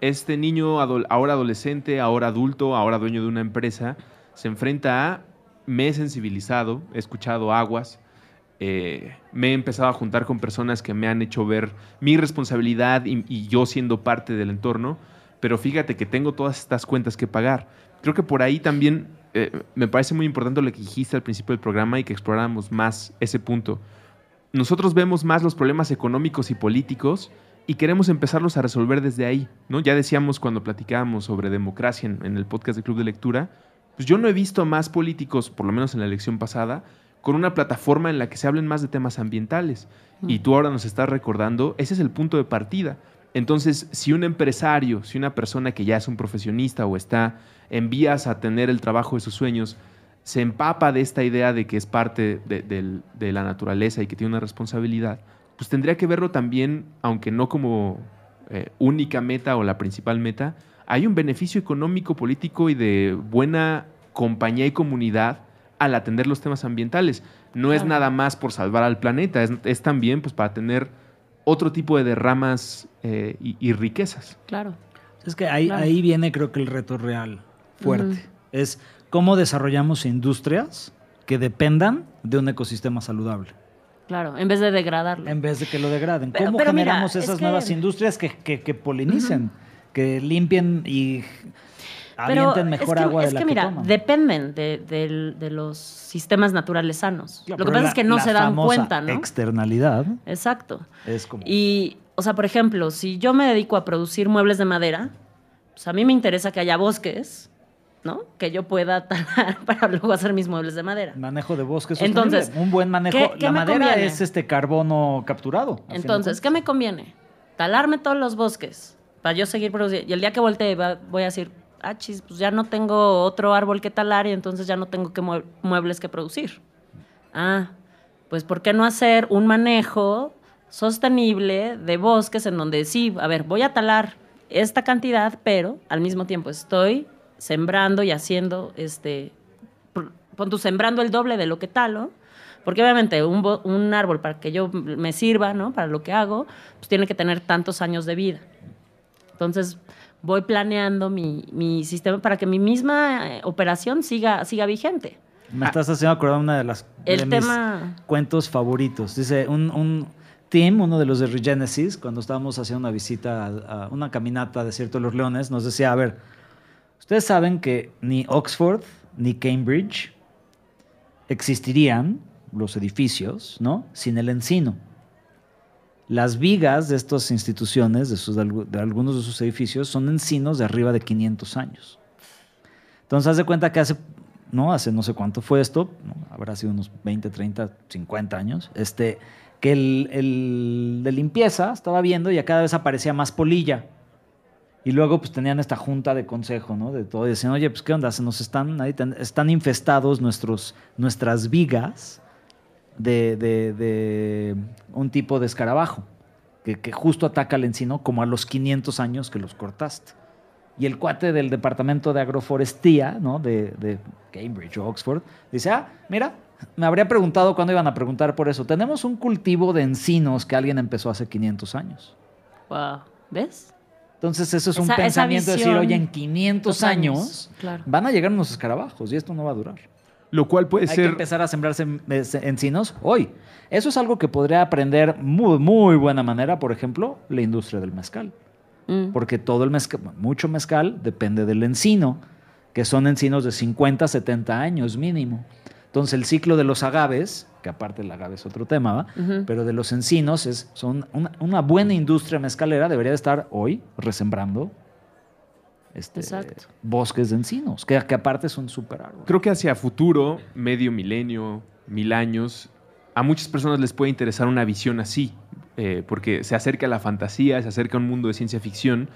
este niño, adol- ahora adolescente, ahora adulto, ahora dueño de una empresa, se enfrenta a, me he sensibilizado, he escuchado aguas, eh, me he empezado a juntar con personas que me han hecho ver mi responsabilidad y, y yo siendo parte del entorno, pero fíjate que tengo todas estas cuentas que pagar. Creo que por ahí también eh, me parece muy importante lo que dijiste al principio del programa y que exploráramos más ese punto. Nosotros vemos más los problemas económicos y políticos y queremos empezarlos a resolver desde ahí, ¿no? Ya decíamos cuando platicábamos sobre democracia en, en el podcast de Club de Lectura, pues yo no he visto a más políticos, por lo menos en la elección pasada, con una plataforma en la que se hablen más de temas ambientales. Y tú ahora nos estás recordando, ese es el punto de partida. Entonces, si un empresario, si una persona que ya es un profesionista o está en vías a tener el trabajo de sus sueños, se empapa de esta idea de que es parte de, la naturaleza y que tiene una responsabilidad, pues tendría que verlo también, aunque no como eh, única meta o la principal meta, hay un beneficio económico, político y de buena compañía y comunidad al atender los temas ambientales. No es nada más por salvar al planeta, es, es también pues, para tener otro tipo de derramas eh, y, y riquezas. Claro. Es que ahí, Claro. ahí viene creo que el reto real fuerte. Es cómo desarrollamos industrias que dependan de un ecosistema saludable, Claro, en vez de degradarlo. en vez de que lo degraden. Pero- ¿Cómo pero mira, generamos es esas que- nuevas industrias que, que- que polinicen, que limpien y Pero mejor es que, agua de es la que que mira, toman? dependen de, los sistemas naturales sanos. Claro, Lo que pasa la- es que no se dan cuenta, ¿no? externalidad Exacto. es como... Y, o sea, por ejemplo, si yo me dedico a producir muebles de madera, pues a mí me interesa que haya bosques, ¿no? Que yo pueda talar para luego hacer mis muebles de madera. Manejo de bosques Entonces, un buen manejo. ¿qué- qué la madera conviene? es este carbono capturado. Entonces, ¿qué me conviene? Talarme todos los bosques para yo seguir produciendo. Y el día que voltee voy a decir, ah, chis, pues ya no tengo otro árbol que talar y entonces ya no tengo que mue- muebles que producir. Ah, pues ¿por qué no hacer un manejo sostenible de bosques en donde sí, a ver, voy a talar esta cantidad, pero al mismo tiempo estoy sembrando y haciendo, este, pon sembrando el doble de lo que talo, porque obviamente un, un árbol para que yo me sirva, ¿no? Para lo que hago, pues tiene que tener tantos años de vida. Entonces voy planeando mi, mi sistema para que mi misma eh, operación siga, siga vigente. Me estás haciendo acordar una de las El de mis tema- cuentos favoritos. Dice un, un Tim, uno de los de Regenesis, cuando estábamos haciendo una visita a, a una caminata a Desierto de los Leones, nos decía, a ver, ustedes saben que ni Oxford ni Cambridge existirían los edificios, ¿no? Sin el encino. Las vigas de estas instituciones, de, sus- de algu- de algunos de sus edificios, son encinos de arriba de 500 años. Entonces, haz de cuenta que hace, no, hace no sé cuánto fue esto, habrá sido unos 20, 30, 50 años, este, que el, el de limpieza estaba viendo y a cada vez aparecía más polilla. Y luego pues tenían esta junta de consejo, ¿no? De todo. Y oye, pues qué onda, se nos están, ahí están infestados nuestros, nuestras vigas de, de- de un tipo de escarabajo, que, que justo ataca al encino como a los 500 años que los cortaste. Y el cuate del departamento de agroforestía, ¿no? De, de Cambridge o Oxford, dice, ah, mira, me habría preguntado cuándo iban a preguntar por eso. Tenemos un cultivo de encinos que alguien empezó hace 500 años. Wow. ¿Ves? Entonces eso es un Esa- pensamiento de decir, oye, en 500 dos años, años, claro. van a llegar unos escarabajos y esto no va a durar. Lo cual puede Hay que ser... empezar a sembrarse encinos hoy. Eso es algo que podría aprender muy, muy buena manera, por ejemplo, la industria del mezcal. Mm. Porque todo el mezcal, mucho mezcal depende del encino, que son encinos de 50, 70 años mínimo. Entonces el ciclo de los agaves, que aparte el agave es otro tema, ¿va? Pero de los encinos es, son una, una buena industria mezcalera debería de estar hoy resembrando este, bosques de encinos, que, que aparte son súper árboles. Creo que hacia futuro, medio milenio, mil años, a muchas personas les puede interesar una visión así, eh, porque se acerca a la fantasía, se acerca a un mundo de ciencia ficción,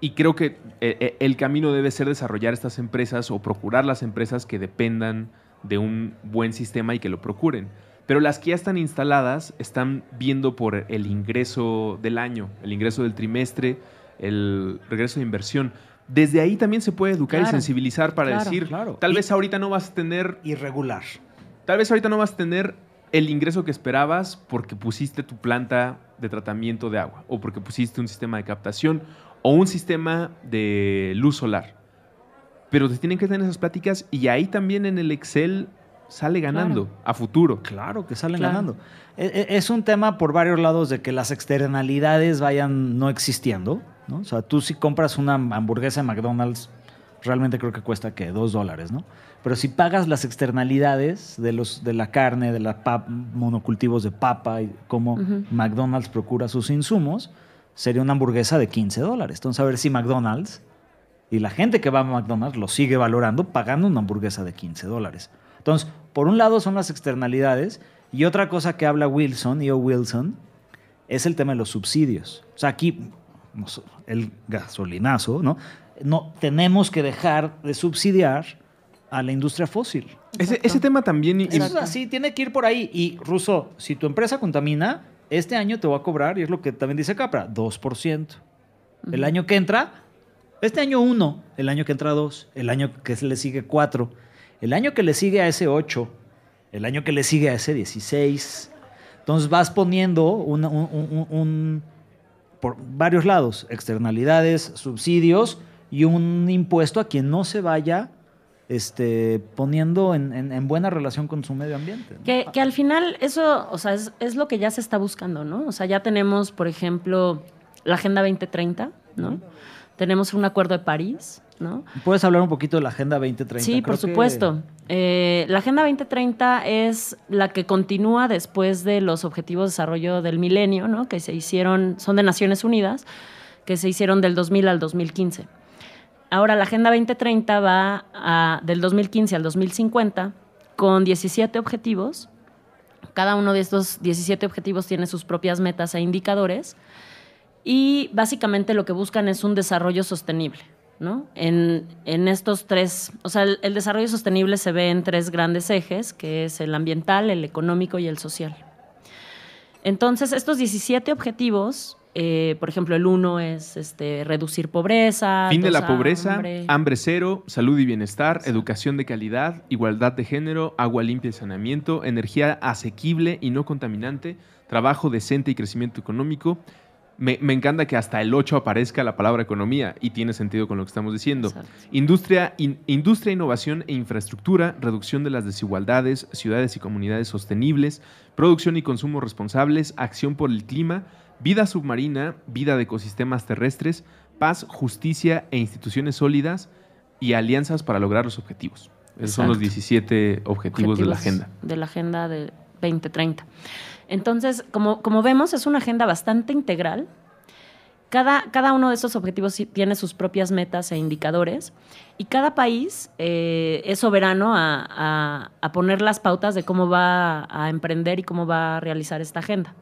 y creo que eh, eh, el camino debe ser desarrollar estas empresas o procurar las empresas que dependan de un buen sistema y que lo procuren. Pero las que ya están instaladas están viendo por el ingreso del año, el ingreso del trimestre, el regreso de inversión. Desde ahí también se puede educar y sensibilizar para claro, decir, claro. tal Y- vez ahorita no vas a tener, Irregular. tal vez ahorita no vas a tener el ingreso que esperabas porque pusiste tu planta de tratamiento de agua o porque pusiste un sistema de captación o un sistema de luz solar. Pero te tienen que tener esas pláticas y ahí también en el Excel sale ganando a futuro. Claro que salen Claro. ganando. E- e- Es un tema por varios lados de que las externalidades vayan no existiendo. ¿no? O sea, tú si compras una hamburguesa de McDonald's, realmente creo que cuesta que dos dólares, ¿no? Pero si pagas las externalidades de, los, de la carne, de los monocultivos de papa y cómo. McDonald's procura sus insumos, sería una hamburguesa de 15 dólares. Entonces, a ver si McDonald's y la gente que va a McDonald's lo sigue valorando pagando una hamburguesa de 15 dólares. Entonces, por un lado son las externalidades y otra cosa que habla Wilson, E.O. Wilson, es el tema de los subsidios. O sea, aquí el gasolinazo, ¿no? No tenemos que dejar de subsidiar a la industria fósil. Ese, ese tema también... Eso es así, tiene que ir por ahí. Y, Ruso, si tu empresa contamina, este año te va a cobrar, y es lo que también dice Capra, 2%. El año que entra, este año 1, el año que entra 2, el año que le sigue 4, el año que le sigue a ese 8, el año que le sigue a ese 16. Entonces vas poniendo un, por varios lados, externalidades, subsidios y un impuesto a quien no se vaya este, poniendo en, en- en buena relación con su medio ambiente. Que, que al final eso, o sea, es, es lo que ya se está buscando, ¿no? O sea, ya tenemos, por ejemplo, la Agenda 2030, ¿no? Tenemos un acuerdo de París, ¿no? ¿Puedes hablar un poquito de la Agenda 2030? Sí, Creo por que- supuesto. Eh, la Agenda 2030 es la que continúa después de los Objetivos de Desarrollo del Milenio, ¿no? que se hicieron, son de Naciones Unidas, que se hicieron del 2000 al 2015. Ahora la Agenda 2030 va a- del 2015 al 2050 con 17 objetivos. Cada uno de estos 17 objetivos tiene sus propias metas e indicadores y básicamente lo que buscan es un desarrollo sostenible, ¿no? En, en estos tres, o sea, el, el desarrollo sostenible se ve en tres grandes ejes, que es el ambiental, el económico y el social. Entonces, estos 17 objetivos, eh, por ejemplo, el uno es este, reducir pobreza. Fin de la pobreza, hambre. hambre cero, salud y bienestar, educación de calidad, igualdad de género, agua limpia y saneamiento, energía asequible y no contaminante, trabajo decente y crecimiento económico. Me, me encanta que hasta el 8 aparezca la palabra economía y tiene sentido con lo que estamos diciendo. Exacto. Industria, in- industria, innovación e infraestructura, reducción de las desigualdades, ciudades y comunidades sostenibles, producción y consumo responsables, acción por el clima, vida submarina, vida de ecosistemas terrestres, paz, justicia e instituciones sólidas y alianzas para lograr los objetivos. Esos son los Exacto. 17 objetivos, de la objetivos agenda. De la agenda de 2030. Entonces, como, como vemos, es una agenda bastante integral. Cada, cada uno de estos objetivos tiene sus propias metas e indicadores y cada país eh, es soberano a, a- a poner las pautas de cómo va a emprender y cómo va a realizar esta agenda.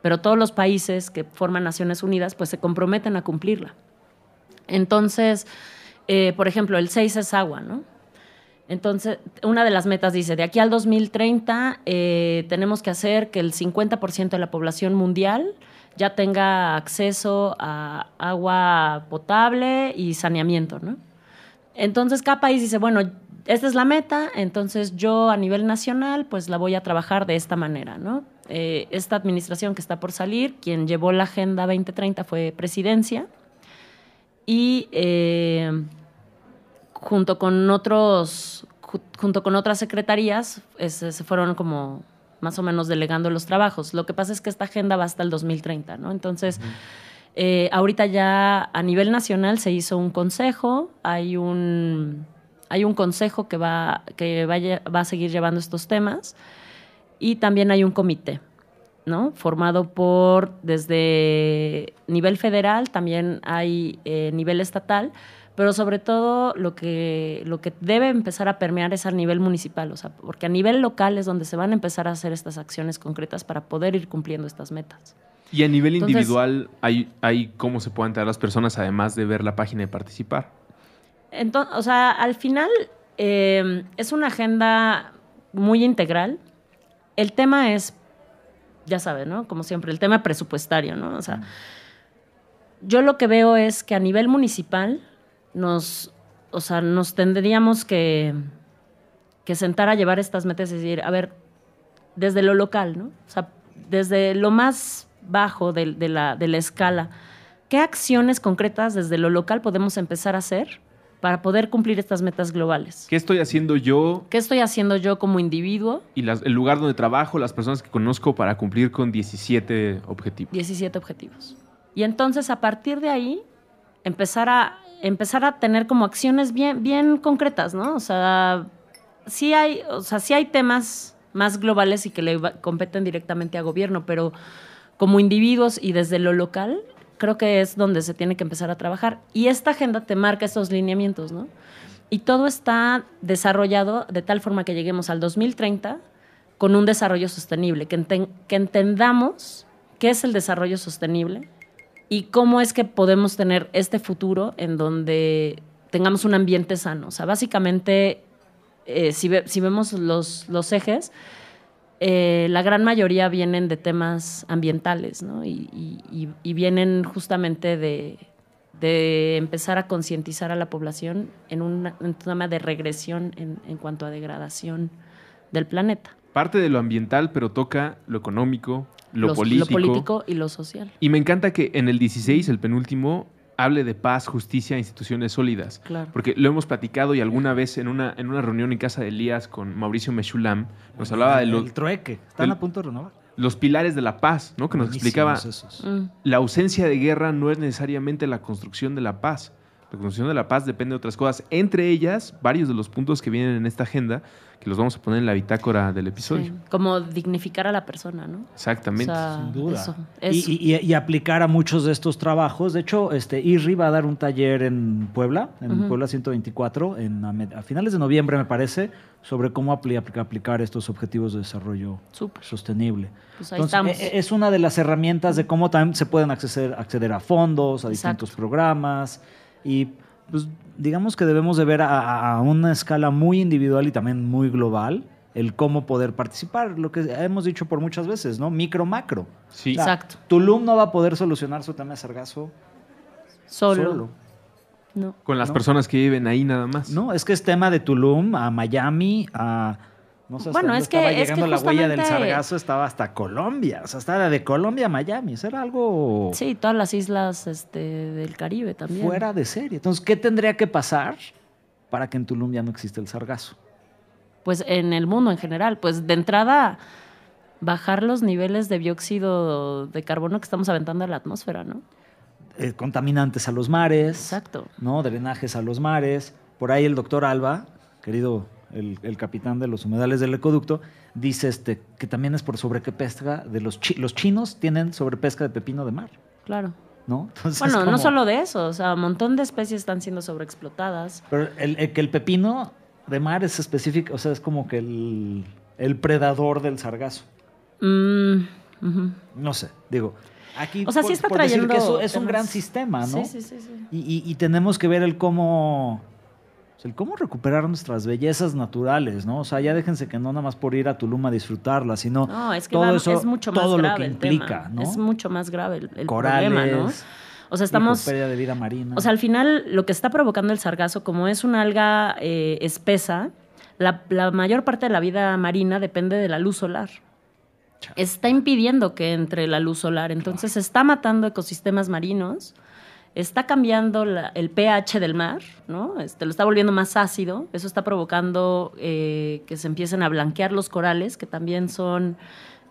Pero todos los países que forman Naciones Unidas pues se comprometen a cumplirla. Entonces, eh, por ejemplo, el 6 es agua, ¿no? Entonces, una de las metas dice, de aquí al 2030 eh, tenemos que hacer que el 50% de la población mundial ya tenga acceso a agua potable y saneamiento, ¿no? Entonces, cada país dice, bueno, esta es la meta, entonces yo a nivel nacional pues la voy a trabajar de esta manera, ¿no? Eh, esta administración que está por salir, quien llevó la Agenda 2030 fue Presidencia y... eh, junto con otros ju- junto con otras secretarías se fueron como más o menos delegando los trabajos. Lo que pasa es que esta agenda va hasta el 2030, ¿no? Entonces, eh, ahorita ya a nivel nacional se hizo un consejo, hay un, hay un consejo que, va, que vaya- va a seguir llevando estos temas y también hay un comité. ¿no? formado por desde nivel federal, también hay eh, nivel estatal, pero sobre todo lo que, lo que debe empezar a permear es a nivel municipal, o sea, porque a nivel local es donde se van a empezar a hacer estas acciones concretas para poder ir cumpliendo estas metas. Y a nivel Entonces- individual, hay, hay cómo se pueden enterar las personas además de ver la página y participar. Entonces, o sea, al final eh, es una agenda muy integral. El tema es, ya saben, ¿no? Como siempre, el tema presupuestario, ¿no? O sea, yo lo que veo es que a nivel municipal nos, o sea, nos tendríamos que, que sentar a llevar estas metas y decir, a ver, desde lo local, ¿no? O sea, desde lo más bajo de, de la, de la escala, ¿qué acciones concretas desde lo local podemos empezar a hacer para poder cumplir estas metas globales? ¿Qué estoy haciendo yo ¿Qué estoy haciendo yo como individuo? y las- el lugar donde trabajo, las personas que conozco para cumplir con 17 objetivos? 17 objetivos. Y entonces a partir de ahí empezar a empezar a tener como acciones bien bien concretas, ¿no? O sea, sí hay, o sea, sí hay temas más globales y que le competen directamente a gobierno, pero como individuos y desde lo local, creo que es donde se tiene que empezar a trabajar. Y esta agenda te marca esos lineamientos, ¿no? Y todo está desarrollado de tal forma que lleguemos al 2030 con un desarrollo sostenible, que, enten- que entendamos qué es el desarrollo sostenible y cómo es que podemos tener este futuro en donde tengamos un ambiente sano. O sea, básicamente eh, si, ve- si vemos los, ejes, eh, la gran mayoría vienen de temas ambientales, ¿no? Y, vienen justamente de, empezar a concientizar a la población en, una- un tema de regresión en cuanto a degradación del planeta. Parte de lo ambiental, pero toca lo económico, lo, Los- político. lo político y lo social. Y me encanta que en el 16, el penúltimo, hable de paz, justicia, instituciones sólidas. Claro. Porque lo hemos platicado y alguna vez en una, en una reunión en casa de Elías con Mauricio Meshulam, nos hablaba de el, los, trueque. Están el- a punto de renovar. los pilares de la paz, ¿no? Que nos Buenísimos explicaba esos. Mm. la ausencia de guerra no es necesariamente la construcción de la paz. La construcción de la paz depende de otras cosas. Entre ellas, varios de los puntos que vienen en esta agenda, que los vamos a poner en la bitácora del episodio. Sí, Como dignificar a la persona, ¿no? Exactamente. O sea, Sin duda. eso, Y- eso. Y, y- y aplicar a muchos de estos trabajos. De hecho, este IRRI va a dar un taller en Puebla, en. Puebla 124, en, a, finales de noviembre, me parece, sobre cómo apli- apli- aplicar estos objetivos de desarrollo sostenible. Pues ahí Entonces, estamos. e- e- es una de las herramientas de cómo también se pueden acceder, acceder a fondos, a Exacto. distintos programas y pues digamos que debemos de ver a, a- una escala muy individual y también muy global el cómo poder participar, lo que hemos dicho por muchas veces, ¿no? Micro, macro. Sí. O sea, Exacto. Tulum no va a poder solucionar su tema de sargazo Solo. solo. No. Con las ¿no? personas que viven ahí nada más. No, es que es tema de Tulum a Miami, a... No sé Bueno, es que- estaba es que llegando la huella del sargazo, estaba hasta Colombia. O sea, estaba de Colombia a Miami. Eso era algo Sí, todas las islas este, del Caribe también. fuera de serie. Entonces, ¿qué tendría que pasar para que en Tulum ya no exista el sargazo? Pues en el mundo en general. Pues de entrada, bajar los niveles de dióxido de carbono que estamos aventando a la atmósfera, ¿no? Eh, contaminantes a los mares, Exacto. ¿no? drenajes a los mares. Por ahí el doctor Alba, querido el, el capitán de los humedales del ecoducto, dice este, que también es por sobrepesca de los, chi- los chinos tienen sobrepesca de pepino de mar, Claro. ¿no? Entonces, Bueno, no solo de eso, o sea, un montón de especies están siendo sobreexplotadas. Pero el, el que el pepino de mar es específico, o sea, es como que el, el predador del sargazo. Mm. No sé, digo. Aquí O sea, sí está trayendo que eso es un gran sistema, ¿no? Sí, sí, sí, sí. Y, y- y tenemos que ver el cómo, el cómo recuperar nuestras bellezas naturales, ¿no? O sea, ya déjense que no nada más por ir a Tulum a disfrutarla, sino No, es que todo va- eso, es mucho más todo grave lo que implica, tema. ¿no? Es mucho más grave el, el Corales, problema, ¿no? O sea, estamos... pérdida de vida marina. O sea, al final lo que está provocando el sargazo, como es una alga eh, espesa, la, la mayor parte de la vida marina depende de la luz solar. Está impidiendo que entre la luz solar, entonces está matando ecosistemas marinos, está cambiando el pH del mar, ¿no? Este, lo está volviendo más ácido, eso está provocando eh, que se empiecen a blanquear los corales, que también son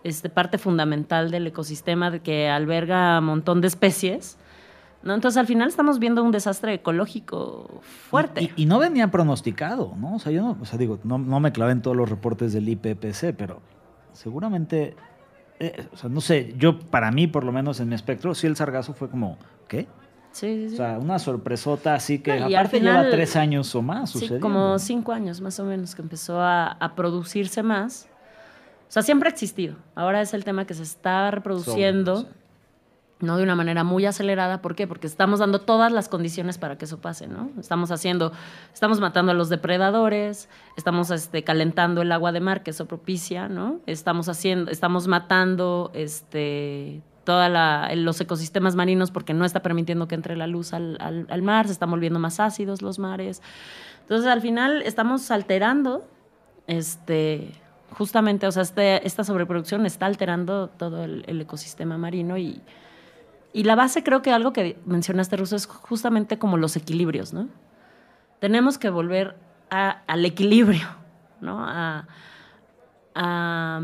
este, parte fundamental del ecosistema de que alberga un montón de especies. ¿no? Entonces, al final estamos viendo un desastre ecológico fuerte. Y, y no venía pronosticado, ¿no? O sea, yo no, o sea, digo, no, no me clavé en todos los reportes del IPPC, pero seguramente, eh, o sea, no sé, yo para mí, por lo menos en mi espectro, sí el sargazo fue como, ¿qué? Sí, sí, O sí. sea, una sorpresota así que No, aparte final- lleva tres años o más Sí, sucediendo. como cinco años más o menos que empezó a, a producirse más. O sea, siempre ha existido. Ahora es el tema que se está reproduciendo, no de una manera muy acelerada. ¿Por qué? Porque estamos dando todas las condiciones para que eso pase, ¿no? Estamos haciendo, estamos matando a los depredadores, estamos este, calentando el agua de mar, que eso propicia, ¿no? Estamos haciendo, estamos matando este todos los ecosistemas marinos porque no está permitiendo que entre la luz al, al- al mar, se están volviendo más ácidos los mares. Entonces, al final estamos alterando, este, justamente, o sea, este- esta sobreproducción está alterando todo el, el ecosistema marino y, y la base creo que algo que mencionaste, Ruso, es justamente como los equilibrios, ¿no? Tenemos que volver a- al equilibrio, ¿no? A, a-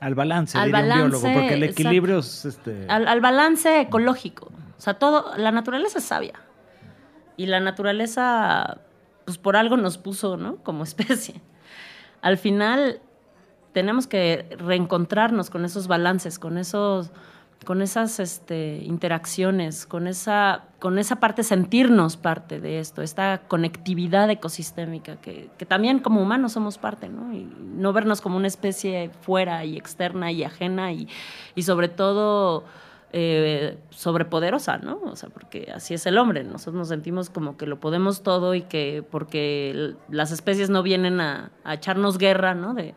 Al balance, Al diría un biólogo, balance, porque el exacto. equilibrio es este. al, al balance ecológico. O sea, todo, la naturaleza es sabia. Y la naturaleza, pues por algo nos puso, ¿no? Como especie. Al final, tenemos que reencontrarnos con esos balances, con esos con esas este, interacciones, con esa, con esa parte, sentirnos parte de esto, esta conectividad ecosistémica, que, que también como humanos somos parte, ¿no? Y no vernos como una especie fuera y externa y ajena y, y sobre todo eh, sobrepoderosa, ¿no? O sea, porque así es el hombre. Nosotros nos sentimos como que lo podemos todo y que porque las especies no vienen a, a echarnos guerra, ¿no? De,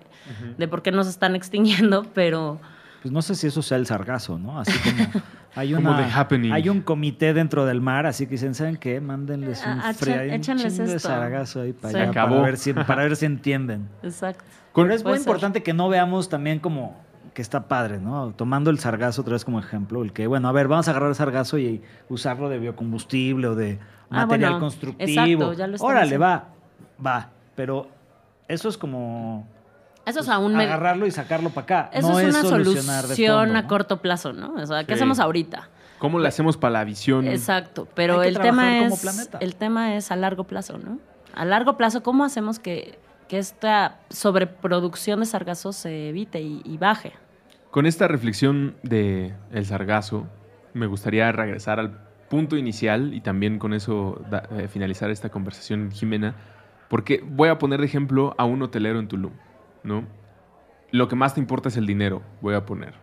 de por qué nos están extinguiendo, pero Pues no sé si eso sea el sargazo, ¿no? Así como hay, una, hay un comité dentro del mar, así que dicen, ¿saben qué? Mándenles un Ah, ah, frío, echa- hay un chingo de sargazo ahí para allá, para ver, si, para ver si entienden. exacto. Con- Pero es muy ser. importante que no veamos también como que está padre, ¿no? Tomando el sargazo otra vez como ejemplo, el que, bueno, a ver, vamos a agarrar el sargazo y usarlo de biocombustible o de Ah, material bueno, constructivo. exacto, ya lo Órale, haciendo. va, va. Pero eso es como Eso es aún me- agarrarlo y sacarlo para acá. Eso no es una solucionar solución fondo, a corto plazo, ¿no? O sea, ¿qué Sí. hacemos ahorita? ¿Cómo le hacemos para la visión? Exacto, pero el tema es el tema es a largo plazo, ¿no? A largo plazo, ¿cómo hacemos que, que esta sobreproducción de sargazo se evite y, y baje? Con esta reflexión de el sargazo, me gustaría regresar al punto inicial y también con eso da- eh, finalizar esta conversación, Jimena, porque voy a poner de ejemplo a un hotelero en Tulum, ¿no? Lo que más te importa es el dinero, voy a poner,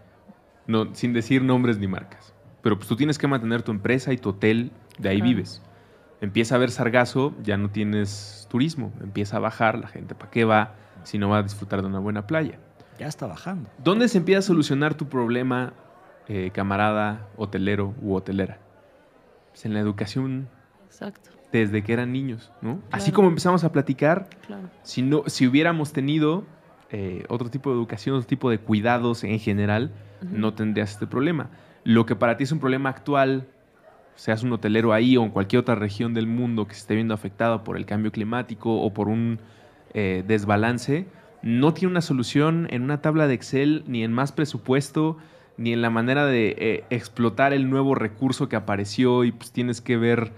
no, sin decir nombres ni marcas. Pero pues tú tienes que mantener tu empresa y tu hotel, de ahí Claro. vives. Empieza a haber sargazo, ya no tienes turismo, empieza a bajar, la gente para qué va si no va a disfrutar de una buena playa. Ya está bajando. ¿Dónde se empieza a solucionar tu problema, eh, camarada, hotelero u hotelera? Pues en la educación Exacto, desde que eran niños, ¿no? Así Claro. como empezamos a platicar, claro. si, no, si hubiéramos tenido eh, otro tipo de educación, otro tipo de cuidados en general, no tendrías este problema. Lo que para ti es un problema actual, seas un hotelero ahí o en cualquier otra región del mundo que se esté viendo afectado por el cambio climático o por un eh, desbalance, no tiene una solución en una tabla de Excel, ni en más presupuesto, ni en la manera de eh, explotar el nuevo recurso que apareció y pues tienes que ver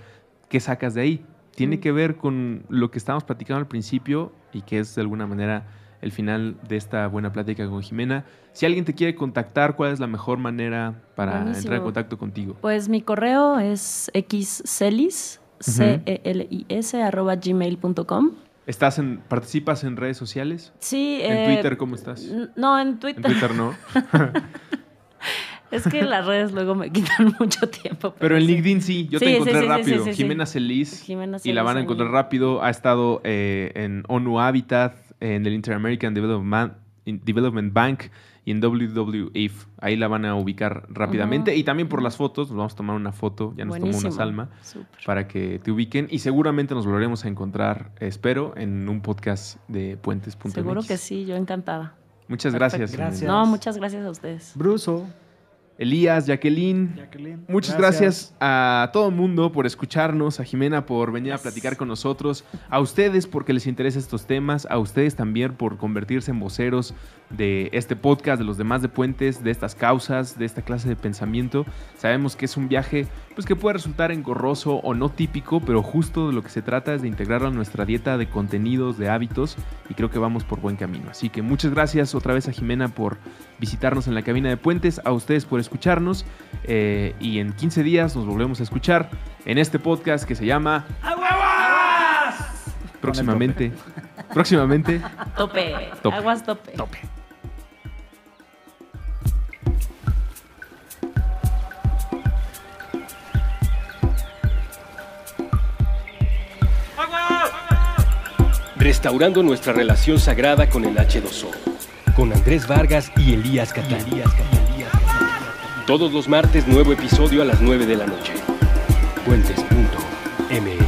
qué sacas de ahí. Tiene que ver con lo que estábamos platicando al principio y que es de alguna manera el final de esta buena plática con Jimena. Si alguien te quiere contactar, ¿cuál es la mejor manera para Buenísimo. entrar en contacto contigo? Pues mi correo es xcelis, Ujú. C-E-L-I-S, arroba gmail.com. ¿Estás en, ¿Participas en redes sociales? Sí. ¿En eh, Twitter cómo estás? No, en En Twitter. Twitter no. Es que las redes luego me quitan mucho tiempo. Pero en sí. LinkedIn sí, yo Sí, te encontré sí, sí, rápido. Jimena Celis. Y la van a en encontrar rápido. Ha estado eh, en ONU Habitat, en el Inter-American Development, Development Bank y en WWF. Ahí la van a ubicar rápidamente. Y también por las fotos, nos vamos a tomar una foto, ya nos tomó una salma, para que te ubiquen. Y seguramente nos volveremos a encontrar, espero, en un podcast de Puentes.mx. Seguro que sí, yo encantada. Muchas gracias. Gracias. No, muchas gracias a ustedes. Bruso. Elías, Jacqueline. Jacqueline. Muchas gracias. a todo el mundo por escucharnos, a Jimena por venir a platicar con nosotros, a ustedes porque les interesa estos temas, a ustedes también por convertirse en voceros de este podcast, de los demás de Puentes, de estas causas, de esta clase de pensamiento. Sabemos que es un viaje pues que puede resultar engorroso o no típico, pero justo de lo que se trata es de integrarlo a nuestra dieta de contenidos, de hábitos y creo que vamos por buen camino. Así que muchas gracias otra vez a Jimena por visitarnos en la cabina de Puentes, a ustedes por escucharnos eh, y en 15 días nos volvemos a escuchar en este podcast que se llama ¡Aguas! Próximamente, próximamente, Tope. Tope. Aguas tope. tope. Restaurando nuestra relación sagrada con el H2O. Con Andrés Vargas y Elías Catalí. Todos los martes nuevo episodio a las 9 de la noche. Puentes.me